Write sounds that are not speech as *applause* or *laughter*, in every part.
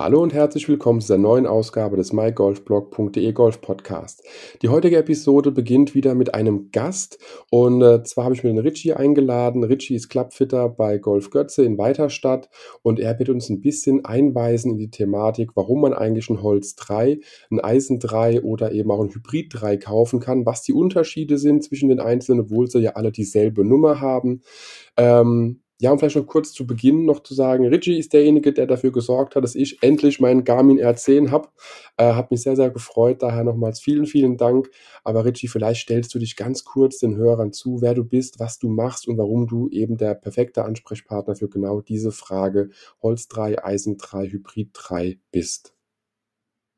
Hallo und herzlich willkommen zu der neuen Ausgabe des mygolfblog.de Golf Podcast. Die heutige Episode beginnt wieder mit einem Gast und äh, zwar habe ich mir den Richie eingeladen. Richie ist Clubfitter bei Golf Götze in Weiterstadt und er wird uns ein bisschen einweisen in die Thematik, warum man eigentlich ein Holz 3, ein Eisen 3 oder eben auch ein Hybrid 3 kaufen kann, was die Unterschiede sind zwischen den einzelnen, obwohl sie ja alle dieselbe Nummer haben. Ähm, ja, und vielleicht noch kurz zu Beginn noch zu sagen, Richie ist derjenige, der dafür gesorgt hat, dass ich endlich meinen Garmin R10 habe. Äh, hat mich sehr, sehr gefreut. Daher nochmals vielen, vielen Dank. Aber Richie, vielleicht stellst du dich ganz kurz den Hörern zu, wer du bist, was du machst und warum du eben der perfekte Ansprechpartner für genau diese Frage Holz 3, Eisen 3, Hybrid 3 bist.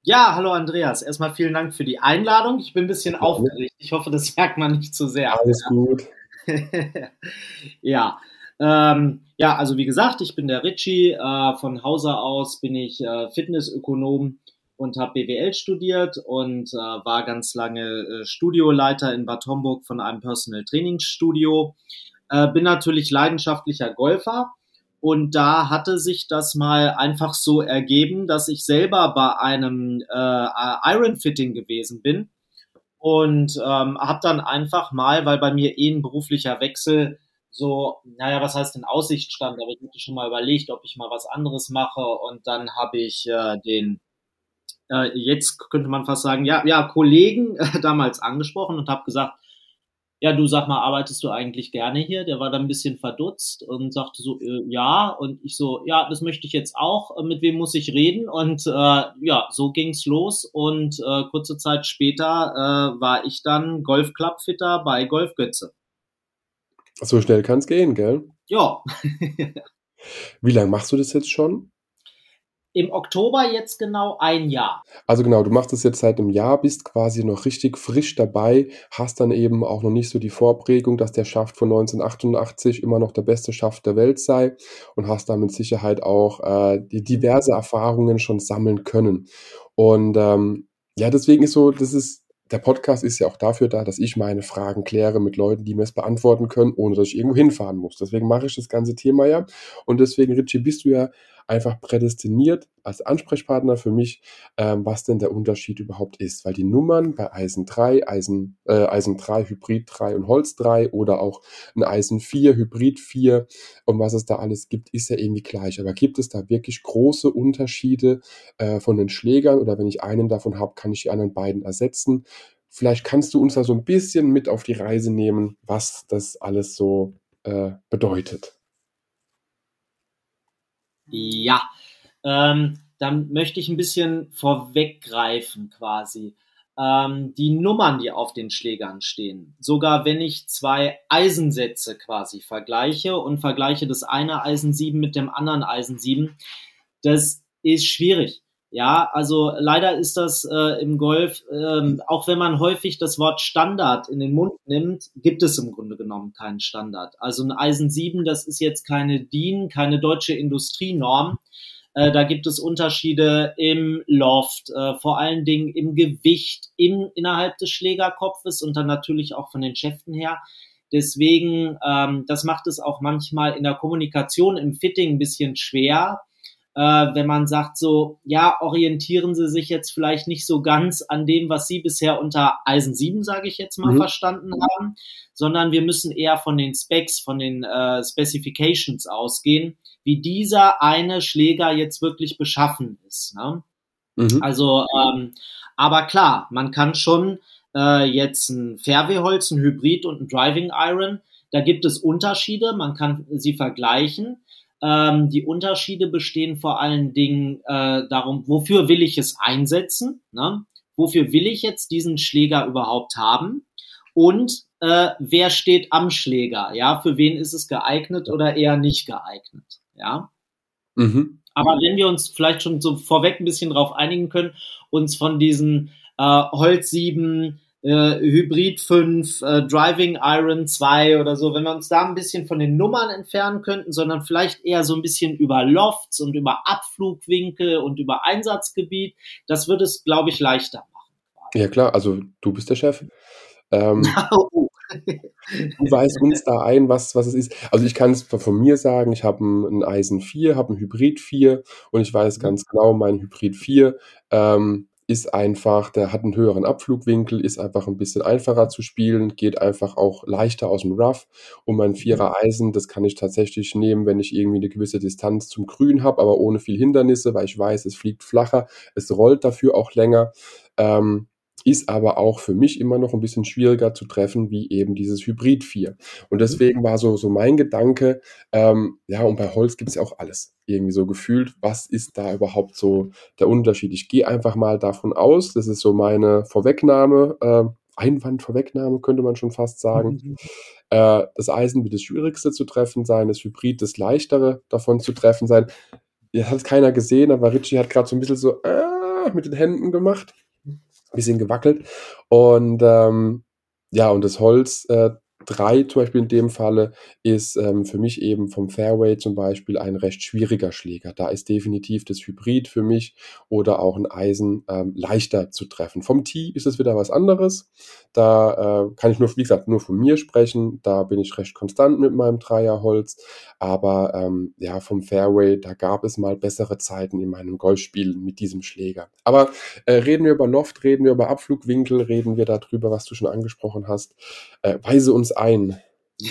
Ja, hallo Andreas. Erstmal vielen Dank für die Einladung. Ich bin ein bisschen aufgeregt. Ich hoffe, das merkt man nicht zu sehr. Alles gut. *laughs* ja, ähm, ja, also wie gesagt, ich bin der Richie. Äh, von Hause aus bin ich äh, Fitnessökonom und habe BWL studiert und äh, war ganz lange äh, Studioleiter in Bad Homburg von einem Personal Trainingsstudio. Äh, bin natürlich leidenschaftlicher Golfer und da hatte sich das mal einfach so ergeben, dass ich selber bei einem äh, Iron Fitting gewesen bin und ähm, habe dann einfach mal, weil bei mir eh ein beruflicher Wechsel so, naja, was heißt in Aussicht stand, aber ich hatte schon mal überlegt, ob ich mal was anderes mache und dann habe ich äh, den, äh, jetzt könnte man fast sagen, ja, ja, Kollegen äh, *laughs* damals angesprochen und habe gesagt, ja, du sag mal, arbeitest du eigentlich gerne hier? Der war dann ein bisschen verdutzt und sagte so, äh, ja. Und ich so, ja, das möchte ich jetzt auch. Äh, mit wem muss ich reden? Und äh, ja, so ging's los. Und äh, kurze Zeit später äh, war ich dann Golfclubfitter bei Golfgötze. So schnell kann es gehen, gell? Ja. *laughs* Wie lange machst du das jetzt schon? Im Oktober jetzt genau ein Jahr. Also genau, du machst das jetzt seit einem Jahr, bist quasi noch richtig frisch dabei, hast dann eben auch noch nicht so die Vorprägung, dass der Schaft von 1988 immer noch der beste Schaft der Welt sei und hast da mit Sicherheit auch äh, die diverse Erfahrungen schon sammeln können. Und ähm, ja, deswegen ist so, das ist der Podcast ist ja auch dafür da, dass ich meine Fragen kläre mit Leuten, die mir es beantworten können, ohne dass ich irgendwo hinfahren muss. Deswegen mache ich das ganze Thema ja. Und deswegen, Richie, bist du ja einfach prädestiniert als Ansprechpartner für mich, ähm, was denn der Unterschied überhaupt ist. Weil die Nummern bei Eisen 3, Eisen, äh, Eisen 3, Hybrid 3 und Holz 3 oder auch ein Eisen 4, Hybrid 4 und was es da alles gibt, ist ja irgendwie gleich. Aber gibt es da wirklich große Unterschiede äh, von den Schlägern oder wenn ich einen davon habe, kann ich die anderen beiden ersetzen? Vielleicht kannst du uns da so ein bisschen mit auf die Reise nehmen, was das alles so äh, bedeutet. Ja, ähm, dann möchte ich ein bisschen vorweggreifen quasi. Ähm, die Nummern, die auf den Schlägern stehen. Sogar wenn ich zwei Eisensätze quasi vergleiche und vergleiche das eine Eisen 7 mit dem anderen Eisen 7, das ist schwierig. Ja, also leider ist das äh, im Golf, ähm, auch wenn man häufig das Wort Standard in den Mund nimmt, gibt es im Grunde genommen keinen Standard. Also ein Eisen 7, das ist jetzt keine DIN, keine deutsche Industrienorm. Äh, da gibt es Unterschiede im Loft, äh, vor allen Dingen im Gewicht, im, innerhalb des Schlägerkopfes und dann natürlich auch von den Schäften her. Deswegen, ähm, das macht es auch manchmal in der Kommunikation im Fitting ein bisschen schwer, äh, wenn man sagt so, ja, orientieren Sie sich jetzt vielleicht nicht so ganz an dem, was Sie bisher unter Eisen 7, sage ich jetzt mal, mhm. verstanden haben, sondern wir müssen eher von den Specs, von den äh, Specifications ausgehen, wie dieser eine Schläger jetzt wirklich beschaffen ist. Ne? Mhm. Also, ähm, aber klar, man kann schon äh, jetzt ein Fairwayholz, ein Hybrid und ein Driving Iron, da gibt es Unterschiede, man kann sie vergleichen. Ähm, die Unterschiede bestehen vor allen Dingen äh, darum, wofür will ich es einsetzen? Ne? Wofür will ich jetzt diesen Schläger überhaupt haben? Und äh, wer steht am Schläger? Ja, für wen ist es geeignet oder eher nicht geeignet? Ja. Mhm. Aber wenn wir uns vielleicht schon so vorweg ein bisschen drauf einigen können, uns von diesen äh, Holzsieben, äh, Hybrid 5, äh, Driving Iron 2 oder so, wenn wir uns da ein bisschen von den Nummern entfernen könnten, sondern vielleicht eher so ein bisschen über Lofts und über Abflugwinkel und über Einsatzgebiet, das würde es, glaube ich, leichter machen. Ja klar, also du bist der Chef. Ähm, *laughs* du weißt uns da ein, was, was es ist. Also ich kann es von mir sagen, ich habe ein, Eisen 4, habe ein Hybrid 4 und ich weiß Mhm. ganz genau, mein Hybrid 4 ähm, ist einfach, der hat einen höheren Abflugwinkel, ist einfach ein bisschen einfacher zu spielen, geht einfach auch leichter aus dem Rough. Und mein Vierer Eisen, das kann ich tatsächlich nehmen, wenn ich irgendwie eine gewisse Distanz zum Grün habe, aber ohne viel Hindernisse, weil ich weiß, es fliegt flacher, es rollt dafür auch länger. Ähm, ist aber auch für mich immer noch ein bisschen schwieriger zu treffen, wie eben dieses Hybrid 4. Und deswegen war so, so mein Gedanke, ähm, ja, und bei Holz gibt es ja auch alles irgendwie so gefühlt. Was ist da überhaupt so der Unterschied? Ich gehe einfach mal davon aus, das ist so meine Vorwegnahme, äh, Einwandvorwegnahme könnte man schon fast sagen. Äh, das Eisen wird das Schwierigste zu treffen sein, das Hybrid das Leichtere davon zu treffen sein. Jetzt hat es keiner gesehen, aber Richie hat gerade so ein bisschen so äh, mit den Händen gemacht bisschen gewackelt. Und ähm, ja, und das Holz äh, 3 zum Beispiel in dem Falle ist ähm, für mich eben vom Fairway zum Beispiel ein recht schwieriger Schläger. Da ist definitiv das Hybrid für mich oder auch ein Eisen ähm, leichter zu treffen. Vom Tee ist es wieder was anderes. Da äh, kann ich nur, wie gesagt, nur von mir sprechen. Da bin ich recht konstant mit meinem Dreierholz. Aber ähm, ja, vom Fairway, da gab es mal bessere Zeiten in meinem Golfspiel mit diesem Schläger. Aber äh, reden wir über Loft, reden wir über Abflugwinkel, reden wir darüber, was du schon angesprochen hast. Äh, weise uns ein. *laughs*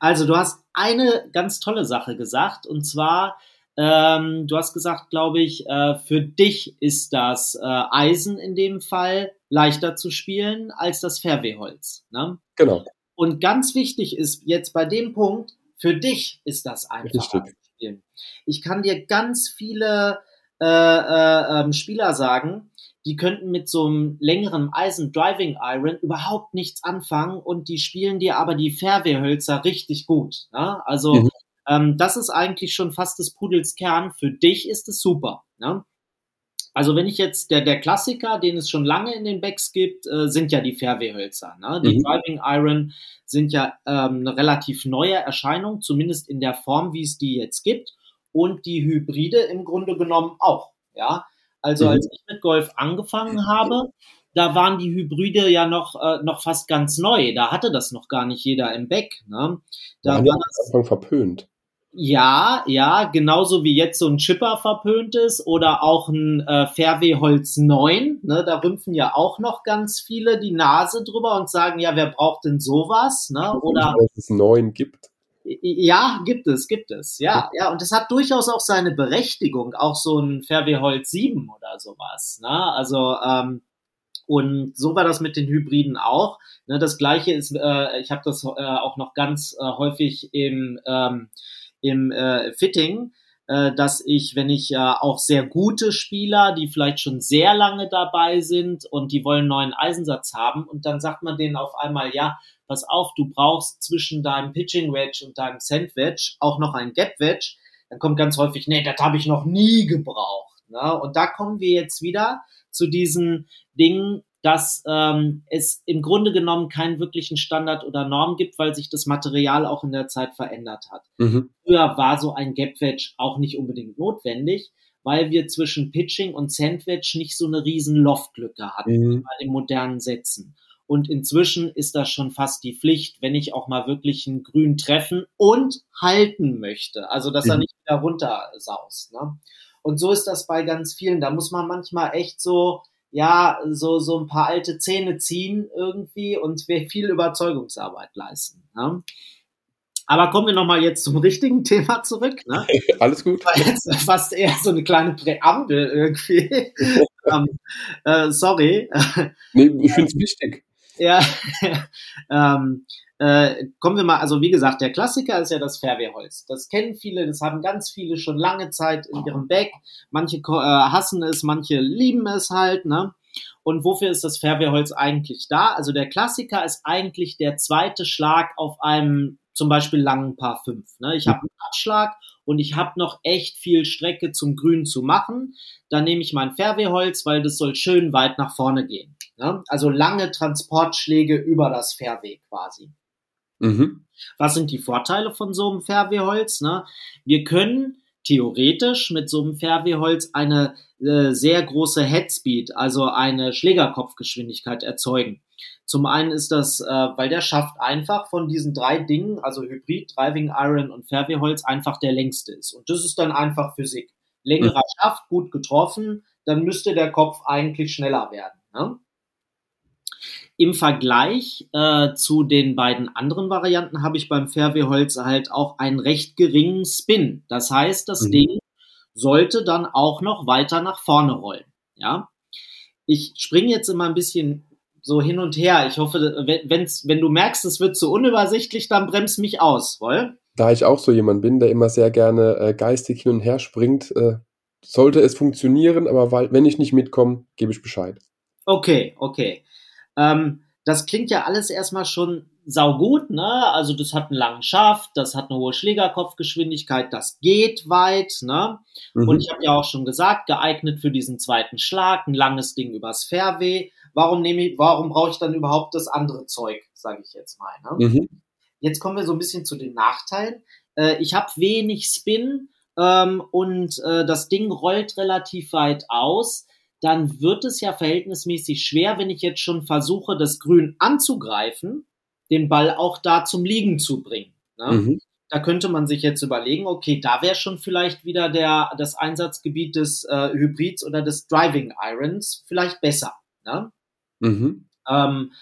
also du hast eine ganz tolle Sache gesagt und zwar ähm, du hast gesagt, glaube ich, äh, für dich ist das äh, Eisen in dem Fall leichter zu spielen als das Fairwayholz. Ne? Genau. Und ganz wichtig ist jetzt bei dem Punkt, für dich ist das einfacher zu spielen. Ich kann dir ganz viele äh, äh, ähm, Spieler sagen, die könnten mit so einem längeren Eisen Driving Iron überhaupt nichts anfangen und die spielen dir aber die Fairway-Hölzer richtig gut. Ne? Also Mhm. ähm, das ist eigentlich schon fast des Pudels Kern. Für dich ist es super. Ne? Also wenn ich jetzt der der Klassiker, den es schon lange in den Backs gibt, äh, sind ja die Fairway-Hölzer. Ne? Die Mhm. Driving Iron sind ja ähm, eine relativ neue Erscheinung, zumindest in der Form, wie es die jetzt gibt. Und die Hybride im Grunde genommen auch. Ja, also Mhm. als ich mit Golf angefangen habe, da waren die Hybride ja noch äh, noch fast ganz neu. Da hatte das noch gar nicht jeder im Back. Ne? Da ja war am Anfang verpönt. ja, ja, genauso wie jetzt so ein Chipper verpönt ist oder auch ein äh, Fairway Holz 9, ne, da rümpfen ja auch noch ganz viele die Nase drüber und sagen, ja, wer braucht denn sowas, ne? Oder Dass es neun gibt. Ja, gibt es, gibt es, ja, ja, und das hat durchaus auch seine Berechtigung, auch so ein Fairway Holz 7 oder sowas, ne? Also ähm, und so war das mit den Hybriden auch. Ne, das gleiche ist, äh, ich habe das äh, auch noch ganz äh, häufig im ähm, im äh, Fitting, äh, dass ich, wenn ich äh, auch sehr gute Spieler, die vielleicht schon sehr lange dabei sind und die wollen neuen Eisensatz haben und dann sagt man denen auf einmal, ja, pass auf, du brauchst zwischen deinem Pitching Wedge und deinem Sand Wedge auch noch ein Gap Wedge, dann kommt ganz häufig, nee, das habe ich noch nie gebraucht. Ne? Und da kommen wir jetzt wieder zu diesen Dingen, dass ähm, es im Grunde genommen keinen wirklichen Standard oder Norm gibt, weil sich das Material auch in der Zeit verändert hat. Mhm. Früher war so ein Gap Wedge auch nicht unbedingt notwendig, weil wir zwischen Pitching und Sandwedge nicht so eine riesen Loftlücke hatten Mhm. bei den modernen Sätzen. Und inzwischen ist das schon fast die Pflicht, wenn ich auch mal wirklich einen Grün treffen und halten möchte. Also, dass er Mhm. nicht wieder runtersaust. Ne? Und so ist das bei ganz vielen. Da muss man manchmal echt so, ja, so, so ein paar alte Zähne ziehen irgendwie und viel Überzeugungsarbeit leisten. Ne? Aber kommen wir nochmal jetzt zum richtigen *laughs* Thema zurück. Ne? *laughs* Alles gut. war jetzt fast eher so eine kleine Präambel irgendwie. *laughs* ähm, äh, sorry. Nee, ich finde es wichtig. Ja, *laughs* ähm, äh, kommen wir mal, also wie gesagt, der Klassiker ist ja das Fairwehrholz. Das kennen viele, das haben ganz viele schon lange Zeit in ihrem Bag. Manche äh, hassen es, manche lieben es halt, ne? Und wofür ist das Fairwehrholz eigentlich da? Also der Klassiker ist eigentlich der zweite Schlag auf einem zum Beispiel langen Paar 5. Ne? Ich habe einen Abschlag und ich habe noch echt viel Strecke zum Grün zu machen. Dann nehme ich mein Fairwehrholz, weil das soll schön weit nach vorne gehen. Ne? Also lange Transportschläge über das Fairway quasi. Mhm. Was sind die Vorteile von so einem Fairwayholz? Ne? Wir können theoretisch mit so einem Fairwayholz eine äh, sehr große Headspeed, also eine Schlägerkopfgeschwindigkeit erzeugen. Zum einen ist das, äh, weil der Schaft einfach von diesen drei Dingen, also Hybrid, Driving Iron und Fairwayholz, einfach der längste ist. Und das ist dann einfach Physik. Längerer mhm. Schaft, gut getroffen, dann müsste der Kopf eigentlich schneller werden. Ne? Im Vergleich äh, zu den beiden anderen Varianten habe ich beim Fairwayholz halt auch einen recht geringen Spin. Das heißt, das mhm. Ding sollte dann auch noch weiter nach vorne rollen. Ja, ich springe jetzt immer ein bisschen so hin und her. Ich hoffe, wenn's, wenn du merkst, es wird zu unübersichtlich, dann bremst mich aus, woll? Da ich auch so jemand bin, der immer sehr gerne äh, geistig hin und her springt, äh, sollte es funktionieren, aber weil, wenn ich nicht mitkomme, gebe ich Bescheid. Okay, okay. Ähm, das klingt ja alles erstmal schon saugut, ne? Also das hat einen langen Schaft, das hat eine hohe Schlägerkopfgeschwindigkeit, das geht weit, ne? Mhm. Und ich habe ja auch schon gesagt, geeignet für diesen zweiten Schlag, ein langes Ding übers Fairway. Warum nehme ich, warum brauche ich dann überhaupt das andere Zeug, sage ich jetzt mal. Ne? Mhm. Jetzt kommen wir so ein bisschen zu den Nachteilen. Äh, ich habe wenig Spin ähm, und äh, das Ding rollt relativ weit aus dann wird es ja verhältnismäßig schwer, wenn ich jetzt schon versuche, das Grün anzugreifen, den Ball auch da zum Liegen zu bringen. Ne? Mhm. Da könnte man sich jetzt überlegen, okay, da wäre schon vielleicht wieder der, das Einsatzgebiet des äh, Hybrids oder des Driving Irons vielleicht besser. Ne? Mhm. Ähm,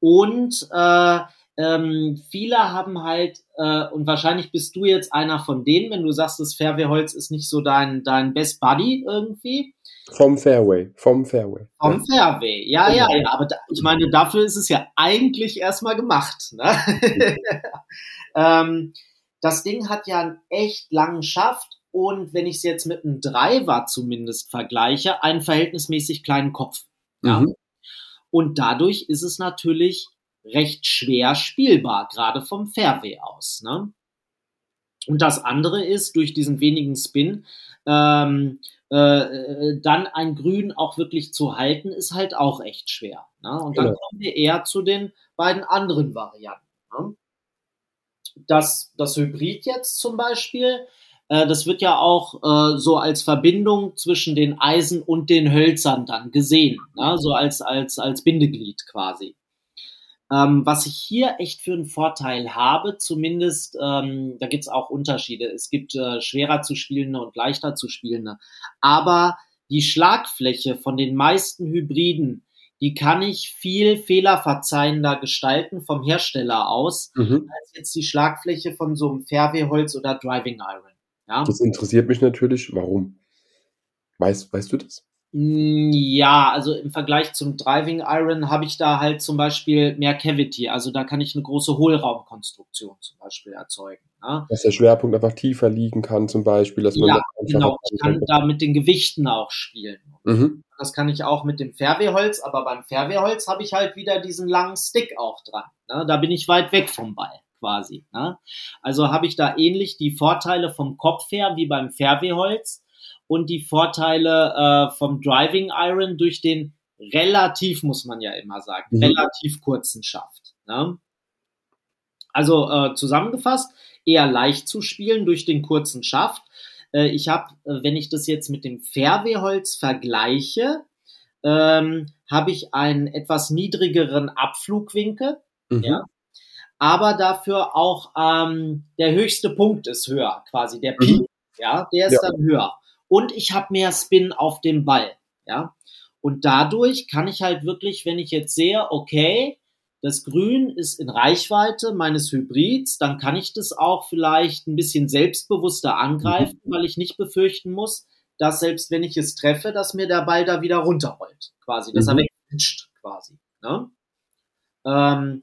und äh, ähm, viele haben halt, äh, und wahrscheinlich bist du jetzt einer von denen, wenn du sagst, das Fairway-Holz ist nicht so dein, dein Best Buddy irgendwie. Vom Fairway, vom Fairway. Vom Fairway, ja, ja, ja. Aber da, ich meine, dafür ist es ja eigentlich erstmal gemacht. Ne? *laughs* ähm, das Ding hat ja einen echt langen Schaft und wenn ich es jetzt mit einem Driver zumindest vergleiche, einen verhältnismäßig kleinen Kopf. Ja? Mhm. Und dadurch ist es natürlich recht schwer spielbar, gerade vom Fairway aus. Ne? Und das andere ist, durch diesen wenigen Spin, ähm, äh, dann ein Grün auch wirklich zu halten, ist halt auch echt schwer. Ne? Und dann genau. kommen wir eher zu den beiden anderen Varianten. Ne? Das, das Hybrid jetzt zum Beispiel, das wird ja auch äh, so als Verbindung zwischen den Eisen und den Hölzern dann gesehen, ne? so als, als, als Bindeglied quasi. Ähm, was ich hier echt für einen Vorteil habe, zumindest, ähm, da gibt's auch Unterschiede. Es gibt äh, schwerer zu spielende und leichter zu spielende. Aber die Schlagfläche von den meisten Hybriden, die kann ich viel fehlerverzeihender gestalten vom Hersteller aus, mhm. als jetzt die Schlagfläche von so einem Fairway-Holz oder Driving Iron. Ja? Das interessiert mich natürlich. Warum? Weißt, weißt du das? Hm, ja, also im Vergleich zum Driving Iron habe ich da halt zum Beispiel mehr Cavity. Also da kann ich eine große Hohlraumkonstruktion zum Beispiel erzeugen. Ne? Dass der Schwerpunkt einfach tiefer liegen kann, zum Beispiel. Dass man ja, genau. Ich kann da mit den Gewichten auch spielen. Mhm. Das kann ich auch mit dem Fairwayholz, aber beim Fairwayholz habe ich halt wieder diesen langen Stick auch dran. Ne? Da bin ich weit weg vom Ball quasi. Ne? Also habe ich da ähnlich die Vorteile vom Kopf her wie beim Fairwayholz und die Vorteile äh, vom Driving Iron durch den relativ, muss man ja immer sagen, mhm. relativ kurzen Schaft. Ne? Also äh, zusammengefasst, eher leicht zu spielen durch den kurzen Schaft. Äh, ich habe, wenn ich das jetzt mit dem Fairwayholz vergleiche, ähm, habe ich einen etwas niedrigeren Abflugwinkel. Mhm. Ja? Aber dafür auch ähm, der höchste Punkt ist höher, quasi der Peak, mhm. ja, der ist ja. dann höher und ich habe mehr Spin auf dem Ball, ja. Und dadurch kann ich halt wirklich, wenn ich jetzt sehe, okay, das Grün ist in Reichweite meines Hybrids, dann kann ich das auch vielleicht ein bisschen selbstbewusster angreifen, mhm. weil ich nicht befürchten muss, dass selbst wenn ich es treffe, dass mir der Ball da wieder runterrollt, quasi, dass mhm. er wegrutscht, quasi. Ne? Ähm,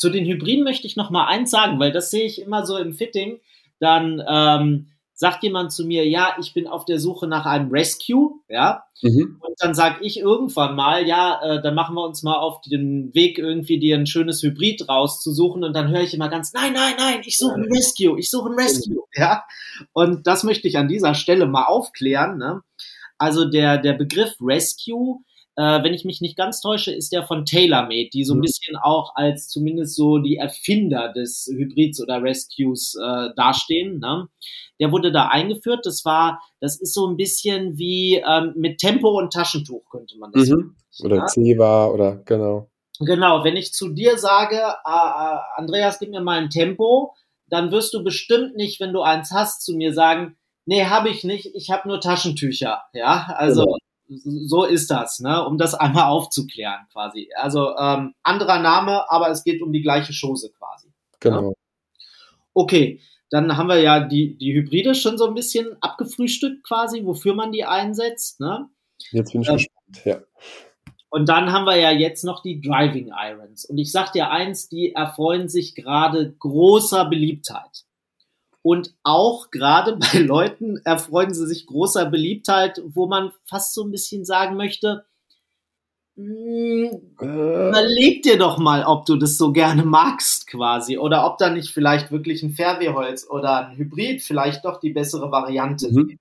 zu den Hybriden möchte ich noch mal eins sagen, weil das sehe ich immer so im Fitting. Dann ähm, sagt jemand zu mir, ja, ich bin auf der Suche nach einem Rescue, ja, mhm. und dann sage ich irgendwann mal, ja, äh, dann machen wir uns mal auf den Weg irgendwie dir ein schönes Hybrid rauszusuchen und dann höre ich immer ganz, nein, nein, nein, ich suche ein Rescue, ich suche ein Rescue, ja, und das möchte ich an dieser Stelle mal aufklären, ne? Also der, der Begriff Rescue äh, wenn ich mich nicht ganz täusche, ist der von TaylorMade, die so ein mhm. bisschen auch als zumindest so die Erfinder des Hybrids oder Rescues äh, dastehen. Ne? Der wurde da eingeführt. Das war, das ist so ein bisschen wie ähm, mit Tempo und Taschentuch könnte man das. Mhm. Oder ja? Ceva oder genau. Genau, wenn ich zu dir sage, äh, Andreas, gib mir mal ein Tempo, dann wirst du bestimmt nicht, wenn du eins hast, zu mir sagen, nee, habe ich nicht, ich habe nur Taschentücher. Ja, also genau. So ist das, ne? um das einmal aufzuklären quasi. Also ähm, anderer Name, aber es geht um die gleiche Chose quasi. Genau. Ja? Okay, dann haben wir ja die, die Hybride schon so ein bisschen abgefrühstückt quasi, wofür man die einsetzt. Ne? Jetzt bin ich ähm, gespannt, ja. Und dann haben wir ja jetzt noch die Driving Irons. Und ich sag dir eins, die erfreuen sich gerade großer Beliebtheit. Und auch gerade *laughs* bei Leuten erfreuen sie sich großer Beliebtheit, wo man fast so ein bisschen sagen möchte, äh. überleg dir doch mal, ob du das so gerne magst quasi oder ob da nicht vielleicht wirklich ein Fairwehholz oder ein Hybrid vielleicht doch die bessere Variante mhm. wäre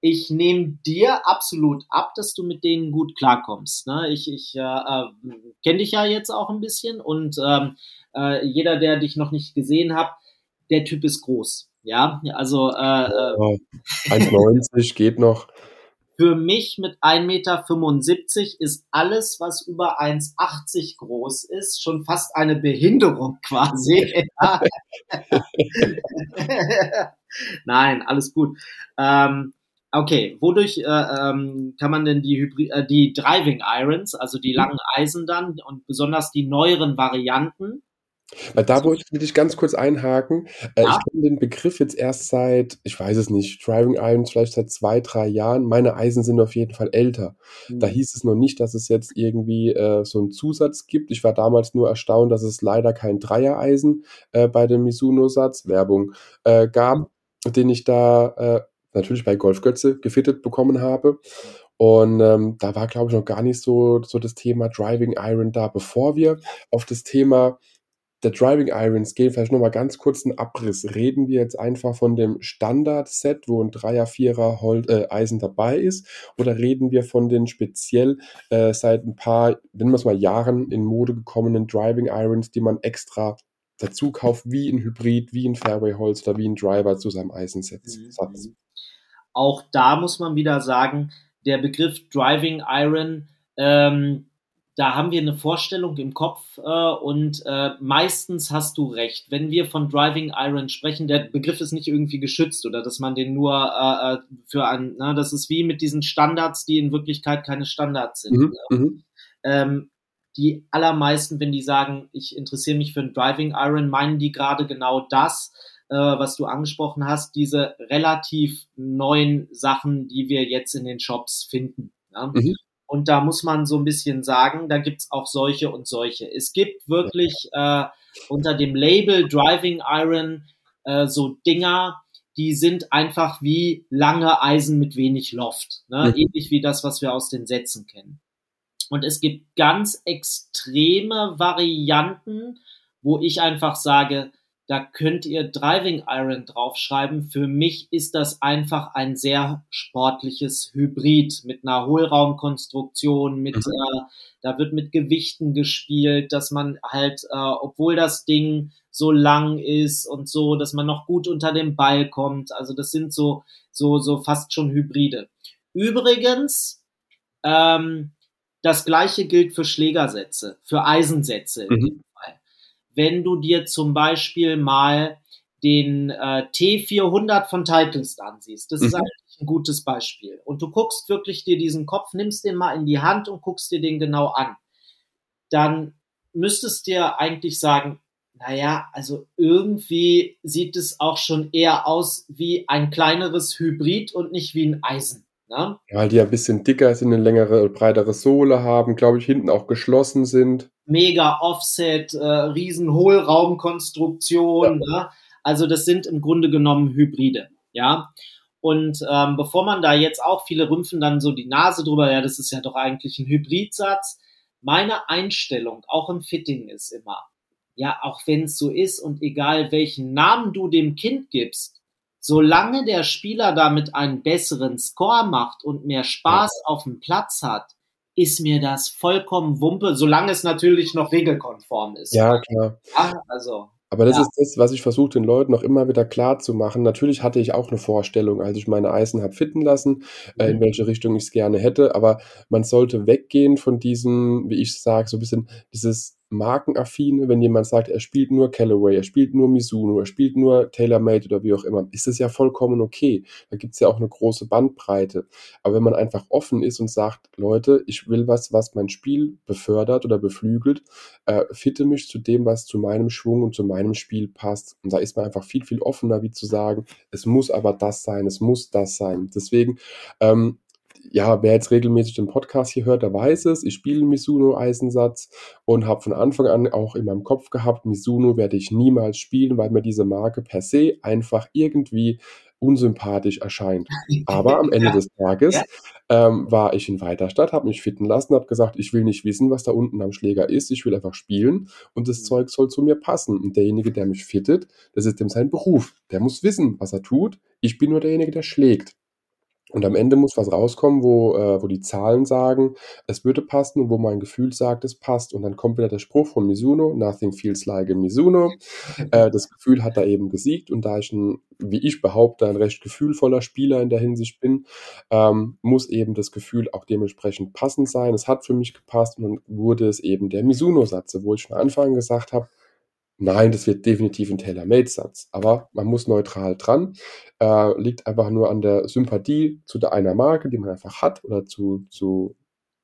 ich nehme dir absolut ab, dass du mit denen gut klarkommst. Ne? Ich, ich äh, äh, kenne dich ja jetzt auch ein bisschen und ähm, äh, jeder, der dich noch nicht gesehen hat, der Typ ist groß. Ja, also äh, äh, 1,90 *laughs* geht noch. Für mich mit 1,75 Meter ist alles, was über 1,80 groß ist, schon fast eine Behinderung *laughs* quasi. *laughs* Nein, alles gut. Ähm, Okay, wodurch äh, ähm, kann man denn die, Hybrid äh, die Driving Irons, also die langen Eisen dann und besonders die neueren Varianten? Weil da wollte ich dich ganz kurz einhaken. Äh, ja. Ich kenne den Begriff jetzt erst seit, ich weiß es nicht, Driving Irons vielleicht seit zwei, drei Jahren. Meine Eisen sind auf jeden Fall älter. Mhm. Da hieß es noch nicht, dass es jetzt irgendwie äh, so einen Zusatz gibt. Ich war damals nur erstaunt, dass es leider kein Dreiereisen äh, bei dem Mizuno-Satz, Werbung, äh, gab, den ich da äh, natürlich bei Golf Götze gefittet bekommen habe. Und ähm, da war, glaube ich, noch gar nicht so, so das Thema Driving Iron da. Bevor wir auf das Thema der Driving Irons gehen, vielleicht nochmal ganz kurz einen Abriss. Reden wir jetzt einfach von dem Standard-Set, wo ein Dreier, Vierer Hold, äh, Eisen dabei ist, oder reden wir von den speziell äh, seit ein paar, nennen wir es mal Jahren in Mode gekommenen Driving Irons, die man extra dazu kauft, wie ein Hybrid, wie ein Fairway Holz oder wie ein Driver zu seinem Eisensatz? Mhm. Auch da muss man wieder sagen, der Begriff Driving Iron, ähm, da haben wir eine Vorstellung im Kopf äh, und äh, meistens hast du recht. Wenn wir von Driving Iron sprechen, der Begriff ist nicht irgendwie geschützt oder dass man den nur äh, äh für ein, na, das ist wie mit diesen Standards, die in Wirklichkeit keine Standards sind. Mhm, mhm. ähm, die allermeisten, wenn die sagen, ich interessiere mich für ein Driving Iron, meinen die gerade genau das äh, was du angesprochen hast, diese relativ neuen Sachen, die wir jetzt in den Shops finden. Ja? Mhm. Und da muss man so ein bisschen sagen, da gibt's auch solche und solche. Es gibt wirklich äh, unter dem Label Driving Iron äh, so Dinger, die sind einfach wie lange Eisen mit wenig Loft. Ne? Mhm. Ähnlich wie das, was wir aus den Sätzen kennen. Und es gibt ganz extreme Varianten, wo ich einfach sage, da könnt ihr Driving Iron draufschreiben. Für mich ist das einfach ein sehr sportliches Hybrid mit einer Hohlraumkonstruktion, mit, mhm. äh, da wird mit Gewichten gespielt, dass man halt, äh, obwohl das Ding so lang ist und so, dass man noch gut unter den Ball kommt. Also das sind so, so, so fast schon Hybride. Übrigens, ähm, das gleiche gilt für Schlägersätze, für Eisensätze. Mhm wenn du dir zum Beispiel mal den äh, T400 von Titles ansiehst. Das mhm. ist eigentlich ein gutes Beispiel. Und du guckst wirklich dir diesen Kopf, nimmst den mal in die Hand und guckst dir den genau an. Dann müsstest dir eigentlich sagen, naja, also irgendwie sieht es auch schon eher aus wie ein kleineres Hybrid und nicht wie ein Eisen. Ne? Weil die ein bisschen dicker sind, eine längere, breitere Sohle haben, glaube ich, hinten auch geschlossen sind mega Offset, äh, riesen Hohlraumkonstruktion. Ja. Ne? Also das sind im Grunde genommen Hybride, ja. Und ähm, bevor man da jetzt auch viele rümpfen dann so die Nase drüber, ja, das ist ja doch eigentlich ein Hybridsatz. Meine Einstellung auch im Fitting ist immer, ja, auch wenn es so ist und egal welchen Namen du dem Kind gibst, solange der Spieler damit einen besseren Score macht und mehr Spaß ja. auf dem Platz hat, ist mir das vollkommen Wumpe, solange es natürlich noch regelkonform ist. Ja, klar. Ja, also. Aber das Ja. ist das, was ich versuche, den Leuten auch immer wieder klar zu machen. Natürlich hatte ich auch eine Vorstellung, als ich meine Eisen habe fitten lassen, äh, in Mhm. welche Richtung ich es gerne hätte, aber man sollte weggehen von diesem, wie ich sage, so ein bisschen dieses Markenaffine, wenn jemand sagt, er spielt nur Callaway, er spielt nur Mizuno, er spielt nur TaylorMade oder wie auch immer, ist es ja vollkommen okay. Da gibt es ja auch eine große Bandbreite. Aber wenn man einfach offen ist und sagt, Leute, ich will was, was mein Spiel befördert oder beflügelt, äh, fitte mich zu dem, was zu meinem Schwung und zu meinem Spiel passt. Und da ist man einfach viel, viel offener, wie zu sagen, es muss aber das sein, es muss das sein. Deswegen, ähm, ja, wer jetzt regelmäßig den Podcast hier hört, der weiß es. Ich spiele Mizuno-Eisensatz und habe von Anfang an auch in meinem Kopf gehabt, Mizuno werde ich niemals spielen, weil mir diese Marke per se einfach irgendwie unsympathisch erscheint. Aber am Ende *laughs* Ja. des Tages Ja. ähm, war ich in Weiterstadt, habe mich fitten lassen, habe gesagt, ich will nicht wissen, was da unten am Schläger ist, ich will einfach spielen und das Mhm. Zeug soll zu mir passen. Und derjenige, der mich fittet, das ist dem sein Beruf. Der muss wissen, was er tut. Ich bin nur derjenige, der schlägt. Und am Ende muss was rauskommen, wo, äh, wo die Zahlen sagen, es würde passen und wo mein Gefühl sagt, es passt. Und dann kommt wieder der Spruch von Mizuno, nothing feels like a Mizuno. *laughs* Äh, das Gefühl hat da eben gesiegt. Und da ich ein, wie ich behaupte, ein recht gefühlvoller Spieler in der Hinsicht bin, ähm, muss eben das Gefühl auch dementsprechend passend sein. Es hat für mich gepasst und dann wurde es eben der Mizuno-Satz, wo ich von Anfang an gesagt habe, Nein, das wird definitiv ein Tailor-Made-Satz. Aber man muss neutral dran. Äh, liegt einfach nur an der Sympathie zu der einer Marke, die man einfach hat, oder zu, zu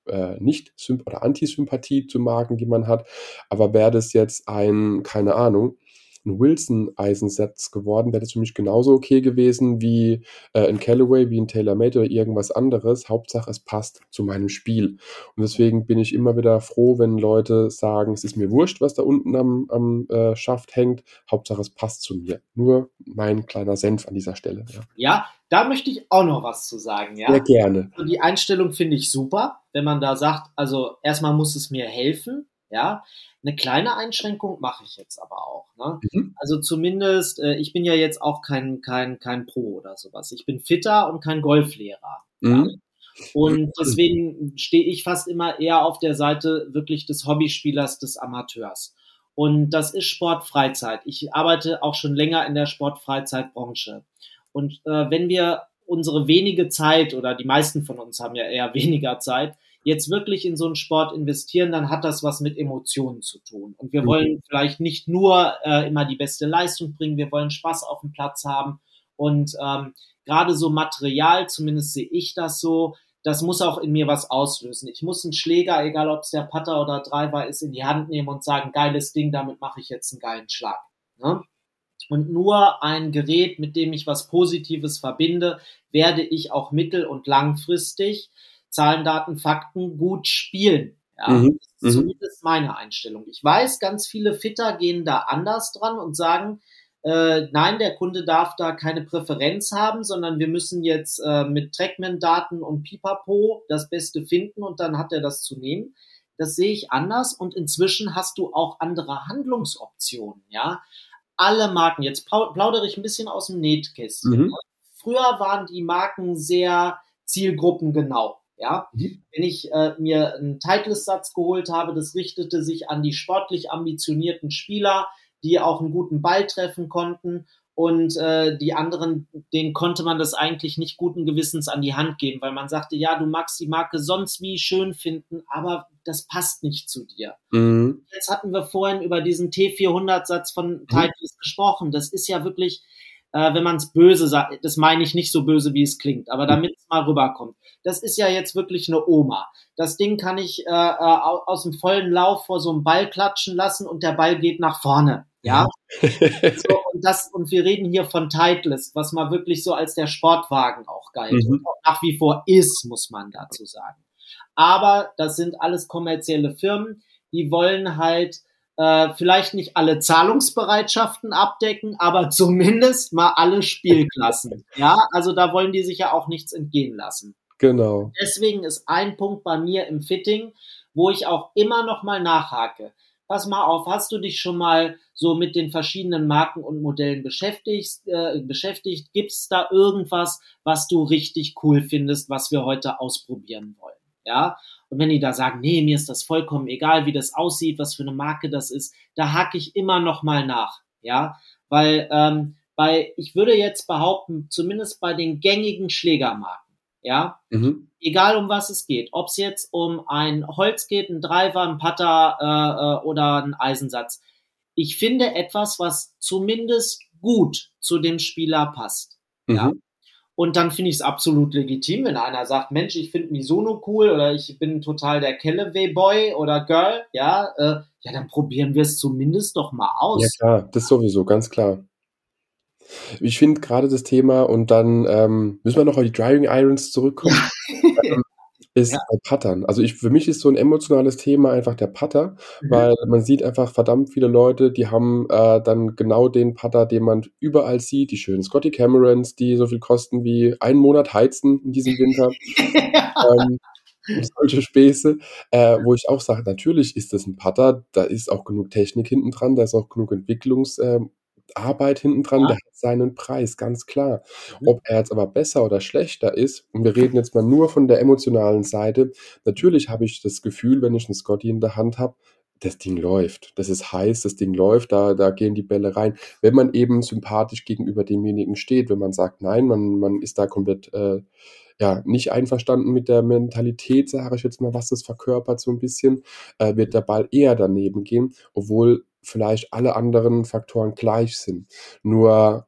äh, nicht oder Antisympathie zu Marken, die man hat. Aber wäre das jetzt ein, keine Ahnung, ein Wilson-Eisensatz geworden, wäre das für mich genauso okay gewesen wie äh, ein Callaway, wie ein TaylorMade oder irgendwas anderes. Hauptsache, es passt zu meinem Spiel. Und deswegen bin ich immer wieder froh, wenn Leute sagen, es ist mir wurscht, was da unten am, am äh, Schaft hängt. Hauptsache, es passt zu mir. Nur mein kleiner Senf an dieser Stelle. Ja, Ja, da möchte ich auch noch was zu sagen, ja. Sehr gerne. Also die Einstellung finde ich super, wenn man da sagt, also erstmal muss es mir helfen, ja. Eine kleine Einschränkung mache ich jetzt aber auch. Ne? Mhm. Also zumindest, äh, ich bin ja jetzt auch kein, kein, kein Pro oder sowas. Ich bin Fitter und kein Golflehrer. Ja? Mhm. Und deswegen stehe ich fast immer eher auf der Seite wirklich des Hobbyspielers, des Amateurs. Und das ist Sportfreizeit. Ich arbeite auch schon länger in der Sportfreizeitbranche. Und äh, wenn wir unsere wenige Zeit oder die meisten von uns haben ja eher *laughs* weniger Zeit, jetzt wirklich in so einen Sport investieren, dann hat das was mit Emotionen zu tun. Und wir Mhm. wollen vielleicht nicht nur äh, immer die beste Leistung bringen, wir wollen Spaß auf dem Platz haben. Und ähm, gerade so Material, zumindest sehe ich das so, das muss auch in mir was auslösen. Ich muss einen Schläger, egal ob es der Putter oder Driver ist, in die Hand nehmen und sagen, geiles Ding, damit mache ich jetzt einen geilen Schlag. Ne? Und nur ein Gerät, mit dem ich was Positives verbinde, werde ich auch mittel- und langfristig Zahlen, Daten, Fakten gut spielen. Ja, Mhm, das ist mhm. zumindest meine Einstellung. Ich weiß, ganz viele Fitter gehen da anders dran und sagen, äh, nein, der Kunde darf da keine Präferenz haben, sondern wir müssen jetzt äh, mit Trackman-Daten und Pipapo das Beste finden und dann hat er das zu nehmen. Das sehe ich anders und inzwischen hast du auch andere Handlungsoptionen, ja. Alle Marken, jetzt plau- plaudere ich ein bisschen aus dem Nähkästchen. Mhm. Früher waren die Marken sehr zielgruppengenau, ja. Mhm. Wenn ich äh, mir einen Titleist-Satz geholt habe, das richtete sich an die sportlich ambitionierten Spieler, die auch einen guten Ball treffen konnten. Und äh, die anderen, denen konnte man das eigentlich nicht guten Gewissens an die Hand geben, weil man sagte, ja, du magst die Marke sonst wie schön finden, aber das passt nicht zu dir. Mhm. Jetzt hatten wir vorhin über diesen T400-Satz von Titleist gesprochen. Das ist ja wirklich, äh, wenn man es böse sagt, das meine ich nicht so böse, wie es klingt, aber damit es mal rüberkommt. Das ist ja jetzt wirklich eine Oma. Das Ding kann ich äh, äh, au- aus dem vollen Lauf vor so einem Ball klatschen lassen und der Ball geht nach vorne. Ja, *laughs* so, und das, und wir reden hier von Titleist, was mal wirklich so als der Sportwagen auch galt Mhm. und auch nach wie vor ist, muss man dazu sagen. Aber das sind alles kommerzielle Firmen, die wollen halt äh, vielleicht nicht alle Zahlungsbereitschaften abdecken, aber *laughs* zumindest mal alle Spielklassen. *laughs* ja, also da wollen die sich ja auch nichts entgehen lassen. Genau. Deswegen ist ein Punkt bei mir im Fitting, wo ich auch immer noch mal nachhake. Pass mal auf, hast du dich schon mal so mit den verschiedenen Marken und Modellen beschäftigt? Äh, beschäftigt? Gibt es da irgendwas, was du richtig cool findest, was wir heute ausprobieren wollen? Ja. Und wenn die da sagen, nee, mir ist das vollkommen egal, wie das aussieht, was für eine Marke das ist, da hake ich immer noch mal nach. ja, weil ähm, bei, ich würde jetzt behaupten, zumindest bei den gängigen Schlägermarken, ja, mhm. egal um was es geht, ob es jetzt um ein Holz geht, ein Driver, ein Putter äh, äh, oder ein Eisensatz, ich finde etwas, was zumindest gut zu dem Spieler passt. Mhm. Ja. Und dann finde ich es absolut legitim, wenn einer sagt, Mensch, ich finde Misono cool oder ich bin total der Callaway Boy oder Girl, ja, äh, ja, dann probieren wir es zumindest doch mal aus. Ja klar, das sowieso, ganz klar. Ich finde gerade das Thema und dann ähm, müssen wir noch auf die Driving Irons zurückkommen. *laughs* ähm, ist ja. bei Puttern. Also ich, für mich ist so ein emotionales Thema einfach der Putter, mhm. weil man sieht einfach verdammt viele Leute, die haben äh, dann genau den Putter, den man überall sieht, die schönen Scotty Camerons, die so viel kosten wie einen Monat heizen in diesem Winter. *laughs* ähm, solche Späße, äh, wo ich auch sage, natürlich ist das ein Putter, da ist auch genug Technik hinten dran, da ist auch genug Entwicklungs, äh, Arbeit hinten dran, ja. der hat seinen Preis, ganz klar. Mhm. Ob er jetzt aber besser oder schlechter ist, und wir reden jetzt mal nur von der emotionalen Seite, natürlich habe ich das Gefühl, wenn ich einen Scotty in der Hand habe, das Ding läuft. Das ist heiß, das Ding läuft, da, da gehen die Bälle rein. Wenn man eben sympathisch gegenüber demjenigen steht, wenn man sagt, nein, man, man ist da komplett äh, ja, nicht einverstanden mit der Mentalität, sage ich jetzt mal, was das verkörpert so ein bisschen, äh, wird der Ball eher daneben gehen, obwohl vielleicht alle anderen Faktoren gleich sind. Nur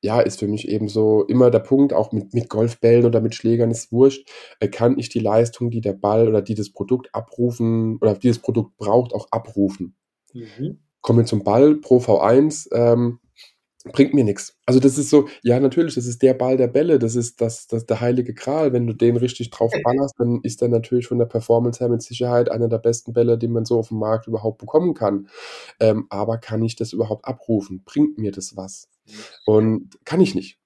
ja, ist für mich eben so immer der Punkt, auch mit, mit Golfbällen oder mit Schlägern ist wurscht, äh, kann ich die Leistung, die der Ball oder die das Produkt abrufen oder die das Produkt braucht, auch abrufen. Mhm. Kommen wir zum Ball Pro V1. Ähm, bringt mir nichts. Also das ist so, ja natürlich, das ist der Ball der Bälle, das ist das, das der heilige Gral. Wenn du den richtig drauf ballerst, dann ist der natürlich von der Performance her mit Sicherheit einer der besten Bälle, die man so auf dem Markt überhaupt bekommen kann. Ähm, aber kann ich das überhaupt abrufen? Bringt mir das was? Und kann ich nicht.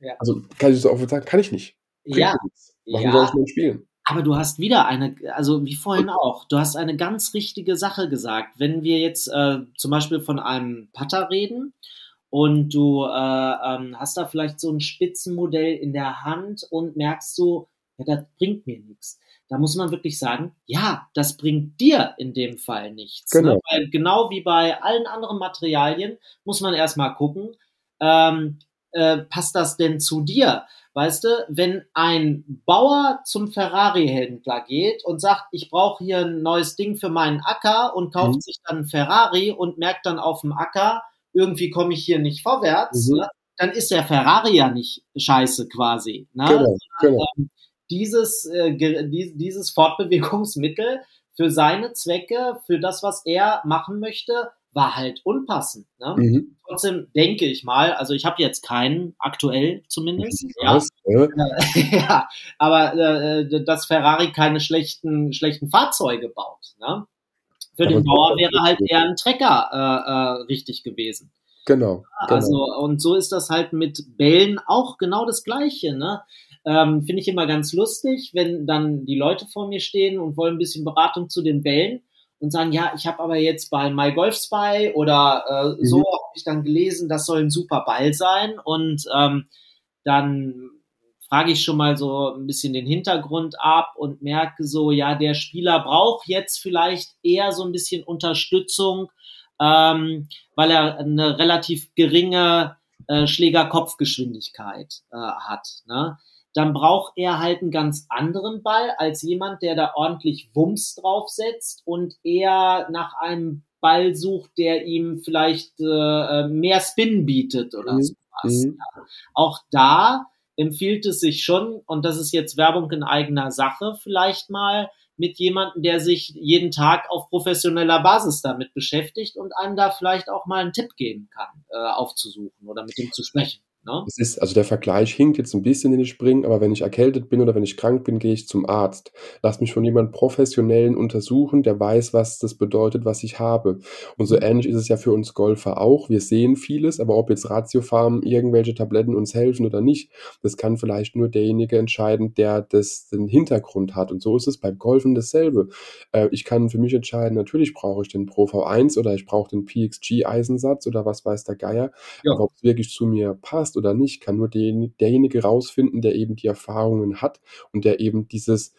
Ja. Also kann ich so offen sagen, kann ich nicht. Bringt ja. Warum ja. soll ich denn spielen? Aber du hast wieder eine, also wie vorhin auch, du hast eine ganz richtige Sache gesagt. Wenn wir jetzt äh, zum Beispiel von einem Putter reden und du äh, ähm, hast da vielleicht so ein Spitzenmodell in der Hand und merkst so, ja, das bringt mir nichts. Da muss man wirklich sagen, ja, das bringt dir in dem Fall nichts. Ne? Genau, ne? Weil genau wie bei allen anderen Materialien muss man erstmal gucken, ähm, äh, passt das denn zu dir? Weißt du, wenn ein Bauer zum Ferrari-Händler geht und sagt, ich brauche hier ein neues Ding für meinen Acker und kauft mhm. sich dann ein Ferrari und merkt dann auf dem Acker, irgendwie komme ich hier nicht vorwärts, mhm. ne? dann ist der Ferrari ja nicht scheiße quasi. Ne? Genau, genau. Ähm, dieses, äh, dieses Fortbewegungsmittel für seine Zwecke, für das, was er machen möchte, war halt unpassend. Ne? Mhm. Trotzdem denke ich mal, also ich habe jetzt keinen, aktuell zumindest. Ja, ja. *laughs* ja aber äh, dass Ferrari keine schlechten, schlechten Fahrzeuge baut. Ne? Für den Bauer wäre halt eher ein Trecker äh, äh, richtig gewesen. Genau, genau. Also, und so ist das halt mit Bällen auch genau das Gleiche, ne? Ähm, Finde ich immer ganz lustig, wenn dann die Leute vor mir stehen und wollen ein bisschen Beratung zu den Bällen und sagen, ja, ich habe aber jetzt bei MyGolfSpy oder äh, mhm. so habe ich dann gelesen, das soll ein super Ball sein und ähm, dann frage ich schon mal so ein bisschen den Hintergrund ab und merke so, ja, der Spieler braucht jetzt vielleicht eher so ein bisschen Unterstützung, ähm, weil er eine relativ geringe äh, Schlägerkopfgeschwindigkeit äh, hat. Ne? Dann braucht er halt einen ganz anderen Ball als jemand, der da ordentlich Wumms draufsetzt und eher nach einem Ball sucht, der ihm vielleicht äh, mehr Spin bietet oder mhm. sowas. Mhm. Ja. Auch da empfiehlt es sich schon, und das ist jetzt Werbung in eigener Sache, vielleicht mal mit jemandem, der sich jeden Tag auf professioneller Basis damit beschäftigt und einem da vielleicht auch mal einen Tipp geben kann, äh, aufzusuchen oder mit ihm zu sprechen. Ne? Es ist, also der Vergleich hinkt jetzt ein bisschen in den Springen, aber wenn ich erkältet bin oder wenn ich krank bin, gehe ich zum Arzt. Lass mich von jemandem Professionellen untersuchen, der weiß, was das bedeutet, was ich habe. Und so mhm. ähnlich ist es ja für uns Golfer auch. Wir sehen vieles, aber ob jetzt Ratiofarm irgendwelche Tabletten uns helfen oder nicht, das kann vielleicht nur derjenige entscheiden, der das, den Hintergrund hat. Und so ist es beim Golfen dasselbe. Äh, ich kann für mich entscheiden, natürlich brauche ich den Pro V1 oder ich brauche den PXG Eisensatz oder was weiß der Geier. Ja. Ob es wirklich zu mir passt, oder nicht, kann nur derjenige rausfinden, der eben die Erfahrungen hat und der eben dieses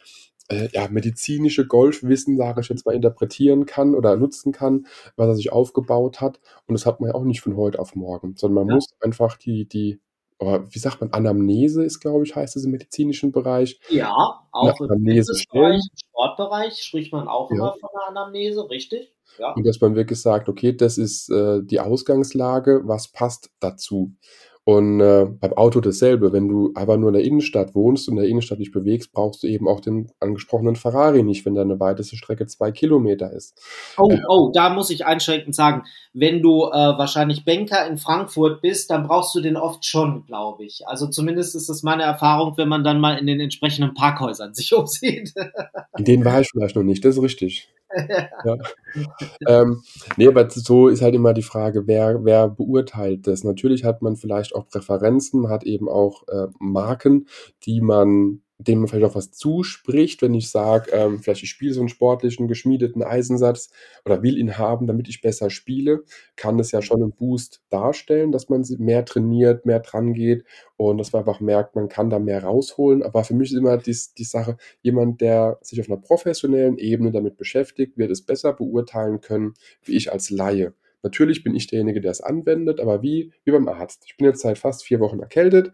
äh, ja, medizinische Golfwissen, sage ich jetzt mal, interpretieren kann oder nutzen kann, was er sich aufgebaut hat. Und das hat man ja auch nicht von heute auf morgen, sondern man Ja. muss einfach die, die, oh, wie sagt man, Anamnese ist, glaube ich, heißt es im medizinischen Bereich. Ja, auch im im Sportbereich spricht man auch Ja. immer von einer Anamnese, richtig? Ja. Und dass man wirklich sagt, okay, das ist äh, die Ausgangslage, was passt dazu? Und äh, beim Auto dasselbe. Wenn du aber nur in der Innenstadt wohnst und in der Innenstadt dich bewegst, brauchst du eben auch den angesprochenen Ferrari nicht, wenn deine weiteste Strecke zwei Kilometer ist. Oh, Äh, oh, da muss ich einschränkend sagen, wenn du äh, wahrscheinlich Banker in Frankfurt bist, dann brauchst du den oft schon, glaube ich. Also zumindest ist das meine Erfahrung, wenn man dann mal in den entsprechenden Parkhäusern *laughs* sich umsieht. in denen war ich vielleicht noch nicht, das ist richtig. Ja. Ähm, nee, aber so ist halt immer die Frage, wer, wer beurteilt das? Natürlich hat man vielleicht auch Präferenzen, hat eben auch äh, Marken, die man, denen man vielleicht auch was zuspricht, wenn ich sage, ähm, vielleicht ich spiele so einen sportlichen, geschmiedeten Eisensatz oder will ihn haben, damit ich besser spiele, kann das ja schon einen Boost darstellen, dass man mehr trainiert, mehr dran geht und dass man einfach merkt, man kann da mehr rausholen. Aber für mich ist immer die, die Sache, jemand, der sich auf einer professionellen Ebene damit beschäftigt, wird es besser beurteilen können, wie ich als Laie. Natürlich bin ich derjenige, der es anwendet, aber wie, wie beim Arzt. Ich bin jetzt seit fast vier Wochen erkältet.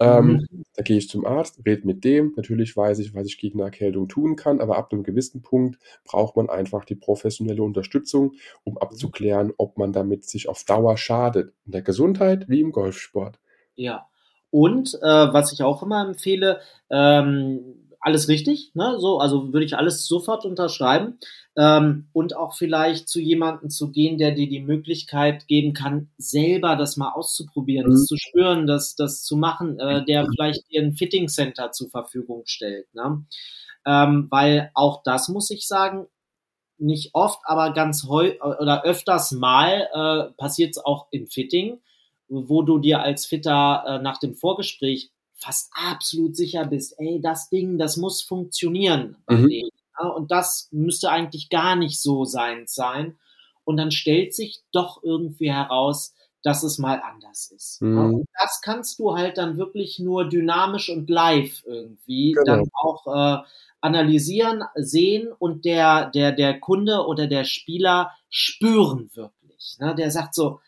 Ähm, Mhm. Da gehe ich zum Arzt, rede mit dem. Natürlich weiß ich, was ich gegen eine Erkältung tun kann, aber ab einem gewissen Punkt braucht man einfach die professionelle Unterstützung, um abzuklären, ob man damit sich auf Dauer schadet. In der Gesundheit wie im Golfsport. Ja. Und äh, was ich auch immer empfehle, ähm, alles richtig, ne? So, also würde ich alles sofort unterschreiben. Ähm, und auch vielleicht zu jemandem zu gehen, der dir die Möglichkeit geben kann, selber das mal auszuprobieren, das Mhm. zu spüren, das, das zu machen, äh, der vielleicht dir ein Fitting Center zur Verfügung stellt. Ne? Ähm, weil auch das muss ich sagen, nicht oft, aber ganz heu oder öfters mal äh, passiert es auch im Fitting, wo du dir als Fitter äh, nach dem Vorgespräch fast absolut sicher bist, ey, das Ding, das muss funktionieren Mhm. denen. Ja, und das müsste eigentlich gar nicht so sein sein. Und dann stellt sich doch irgendwie heraus, dass es mal anders ist. Mhm. und das kannst du halt dann wirklich nur dynamisch und live irgendwie Genau. dann auch äh, analysieren, sehen und der, der, der Kunde oder der Spieler spüren wirklich. Ne? Der sagt so,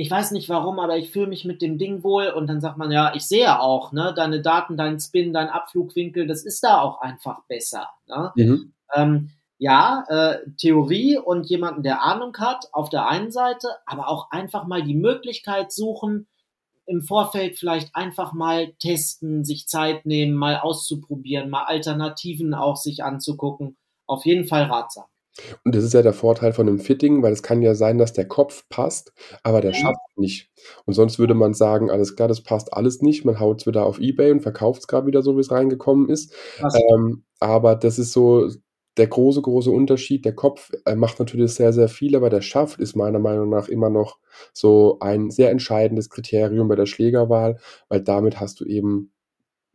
ich weiß nicht warum, aber ich fühle mich mit dem Ding wohl und dann sagt man, ja, ich sehe auch, ne, deine Daten, dein Spin, dein Abflugwinkel, das ist da auch einfach besser. Ne? Mhm. Ähm, ja, äh, Theorie und jemanden, der Ahnung hat, auf der einen Seite, aber auch einfach mal die Möglichkeit suchen, im Vorfeld vielleicht einfach mal testen, sich Zeit nehmen, mal auszuprobieren, mal Alternativen auch sich anzugucken. Auf jeden Fall ratsam. Und das ist ja der Vorteil von einem Fitting, weil es kann ja sein, dass der Kopf passt, aber der Mhm. Schaft nicht. Und sonst würde man sagen, alles klar, das passt alles nicht. Man haut es wieder auf Ebay und verkauft es gerade wieder so, wie es reingekommen ist. Ähm, aber das ist so der große, große Unterschied. Der Kopf äh, macht natürlich sehr, sehr viel, aber der Schaft ist meiner Meinung nach immer noch so ein sehr entscheidendes Kriterium bei der Schlägerwahl, weil damit hast du eben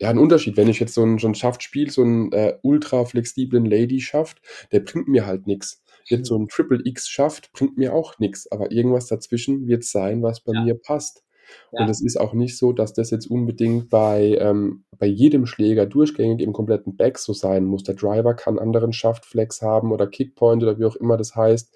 ja, einen Unterschied. Wenn ich jetzt so einen, so einen Schaft spiele, so einen äh, ultra flexiblen Lady-Schaft, der bringt mir halt nichts. Jetzt so ein Triple X-Schaft bringt mir auch nichts, aber irgendwas dazwischen wird sein, was bei Ja. mir passt. Ja. Und es ist auch nicht so, dass das jetzt unbedingt bei, ähm, bei jedem Schläger durchgängig im kompletten Back so sein muss. Der Driver kann anderen Shaftflex haben oder Kickpoint oder wie auch immer das heißt,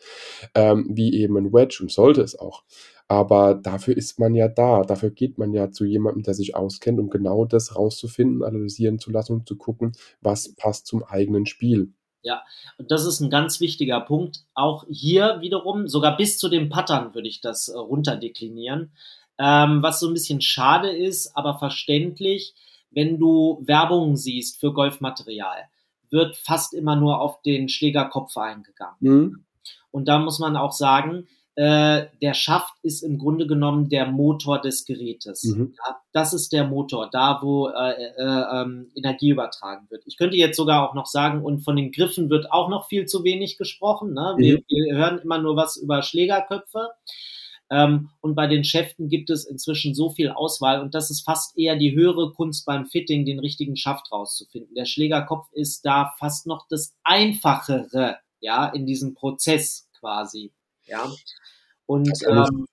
ähm, wie eben ein Wedge und sollte es auch. Aber dafür ist man ja da. Dafür geht man ja zu jemandem, der sich auskennt, um genau das rauszufinden, analysieren zu lassen und zu gucken, was passt zum eigenen Spiel. Und das ist ein ganz wichtiger Punkt. Auch hier wiederum, sogar bis zu den Pattern würde ich das äh, runterdeklinieren. Ähm, was so ein bisschen schade ist, aber verständlich, wenn du Werbung siehst für Golfmaterial, wird fast immer nur auf den Schlägerkopf eingegangen. Mhm. Und da muss man auch sagen, äh, der Schaft ist im Grunde genommen der Motor des Gerätes. Mhm. Ja, das ist der Motor, da wo äh, äh, ähm, Energie übertragen wird. Ich könnte jetzt sogar auch noch sagen, und von den Griffen wird auch noch viel zu wenig gesprochen. Ne? Wir, Mhm. wir hören immer nur was über Schlägerköpfe. Ähm, und bei den Schäften gibt es inzwischen so viel Auswahl und das ist fast eher die höhere Kunst beim Fitting, den richtigen Schaft rauszufinden. Der Schlägerkopf ist da fast noch das Einfachere, ja, in diesem Prozess quasi, ja. Und ähm,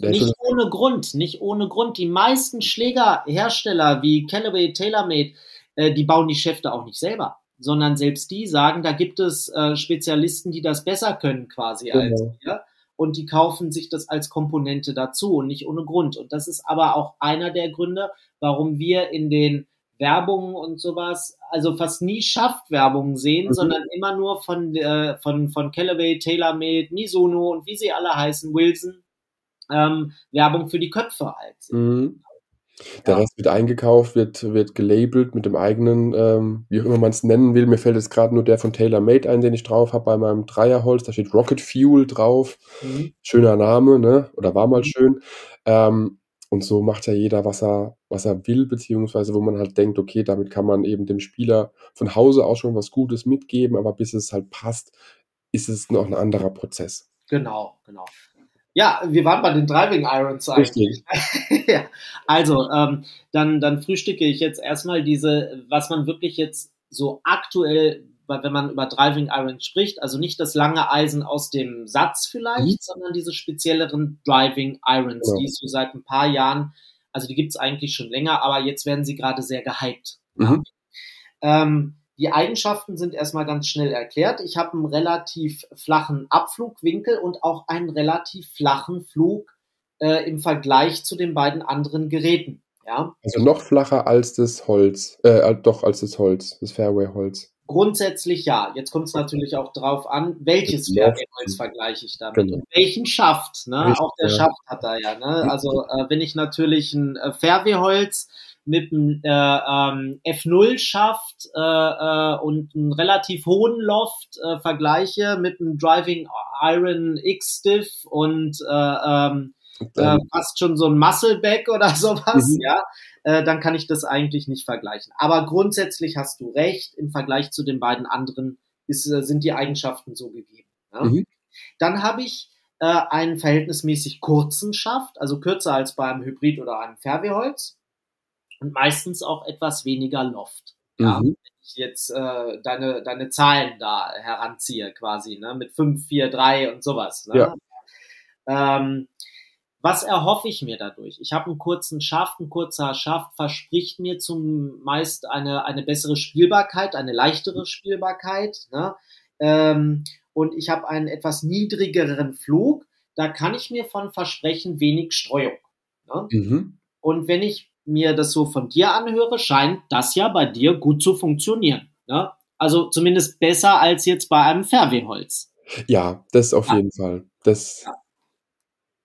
nicht ohne Grund, nicht ohne Grund. Die meisten Schlägerhersteller wie Callaway, TaylorMade, äh, die bauen die Schäfte auch nicht selber. sondern selbst die sagen, da gibt es äh, Spezialisten, die das besser können quasi genau. als wir. Und die kaufen sich das als Komponente dazu und nicht ohne Grund. Und das ist aber auch einer der Gründe, warum wir in den Werbungen und sowas, also fast nie Schafft-Werbungen sehen, mhm. sondern immer nur von, äh, von, von Callaway, TaylorMade, Mizuno und wie sie alle heißen, Wilson, ähm, Werbung für die Köpfe halt. Mhm. Der ja. Rest wird eingekauft, wird, wird gelabelt mit dem eigenen, ähm, wie auch immer man es nennen will. Mir fällt jetzt gerade nur der von TaylorMade ein, den ich drauf habe bei meinem Dreierholz. Da steht Rocket Fuel drauf. Mhm. Schöner Name, ne? Oder war mal mhm. schön. Ähm, und so macht ja jeder, was er, was er will, beziehungsweise wo man halt denkt, okay, damit kann man eben dem Spieler von Hause aus schon was Gutes mitgeben, aber bis es halt passt, ist es noch ein anderer Prozess. Genau, genau. Ja, wir waren bei den Driving Irons eigentlich. *laughs* ja. Also, ähm, dann, dann frühstücke ich jetzt erstmal diese, was man wirklich jetzt so aktuell wenn man über Driving Irons spricht, also nicht das lange Eisen aus dem Satz vielleicht, mhm. sondern diese spezielleren Driving Irons, ja. die es so seit ein paar Jahren, also die gibt es eigentlich schon länger, aber jetzt werden sie gerade sehr gehypt. Mhm. Ähm, die Eigenschaften sind erstmal ganz schnell erklärt. Ich habe einen relativ flachen Abflugwinkel und auch einen relativ flachen Flug äh, im Vergleich zu den beiden anderen Geräten. Ja? Also noch flacher als das Holz, äh, doch als das Holz, das Fairway-Holz. Grundsätzlich ja. Jetzt kommt es natürlich auch drauf an, welches Fairway-Holz vergleiche ich damit genau. und welchen Schaft. Ne? Richtig, auch der ja. Schaft hat da ja. Ne? Also äh, wenn ich natürlich ein äh, Fairway-Holz mit einem äh, ähm, F0-Schaft äh, äh, und einem relativ hohen Loft äh, vergleiche mit einem Driving Iron X-Stiff und äh, ähm, äh, fast schon so ein Muscleback oder *laughs* sowas, mhm. ja, äh, dann kann ich das eigentlich nicht vergleichen. Aber grundsätzlich hast du recht, im Vergleich zu den beiden anderen ist, äh, sind die Eigenschaften so gegeben. Ja? Mhm. Dann habe ich äh, einen verhältnismäßig kurzen Schaft, also kürzer als bei einem Hybrid oder einem Fairwayholz und meistens auch etwas weniger Loft. Ja? Mhm. Wenn ich jetzt äh, deine, deine Zahlen da heranziehe quasi, ne? mit 5, 4, 3 und sowas. Ne? Ja. Ähm, was erhoffe ich mir dadurch? Ich habe einen kurzen Schaft, ein kurzer Schaft verspricht mir zumeist eine, eine bessere Spielbarkeit, eine leichtere Spielbarkeit. Ne? Ähm, und ich habe einen etwas niedrigeren Flug. Da kann ich mir von versprechen wenig Streuung. Ne? Mhm. Und wenn ich mir das so von dir anhöre, scheint das ja bei dir gut zu funktionieren. Ne? Also zumindest besser als jetzt bei einem Fairwayholz. Ja, das auf ja. jeden Fall. Das ja.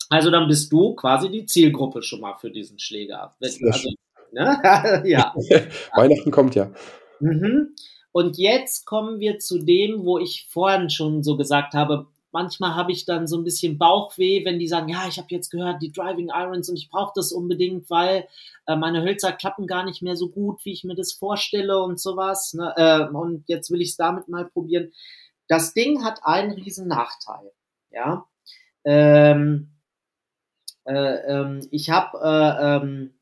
Also dann bist du quasi die Zielgruppe schon mal für diesen Schläger. Also, ne? *laughs* ja. *laughs* Weihnachten kommt ja. Mhm. Und jetzt kommen wir zu dem, wo ich vorhin schon so gesagt habe, manchmal habe ich dann so ein bisschen Bauchweh, wenn die sagen, ja, ich habe jetzt gehört, die Driving Irons und ich brauche das unbedingt, weil äh, meine Hölzer klappen gar nicht mehr so gut, wie ich mir das vorstelle und sowas. Ne? Äh, und jetzt will ich es damit mal probieren. Das Ding hat einen riesen Nachteil. Ja. Ähm, äh, ähm, ich habe äh, ähm,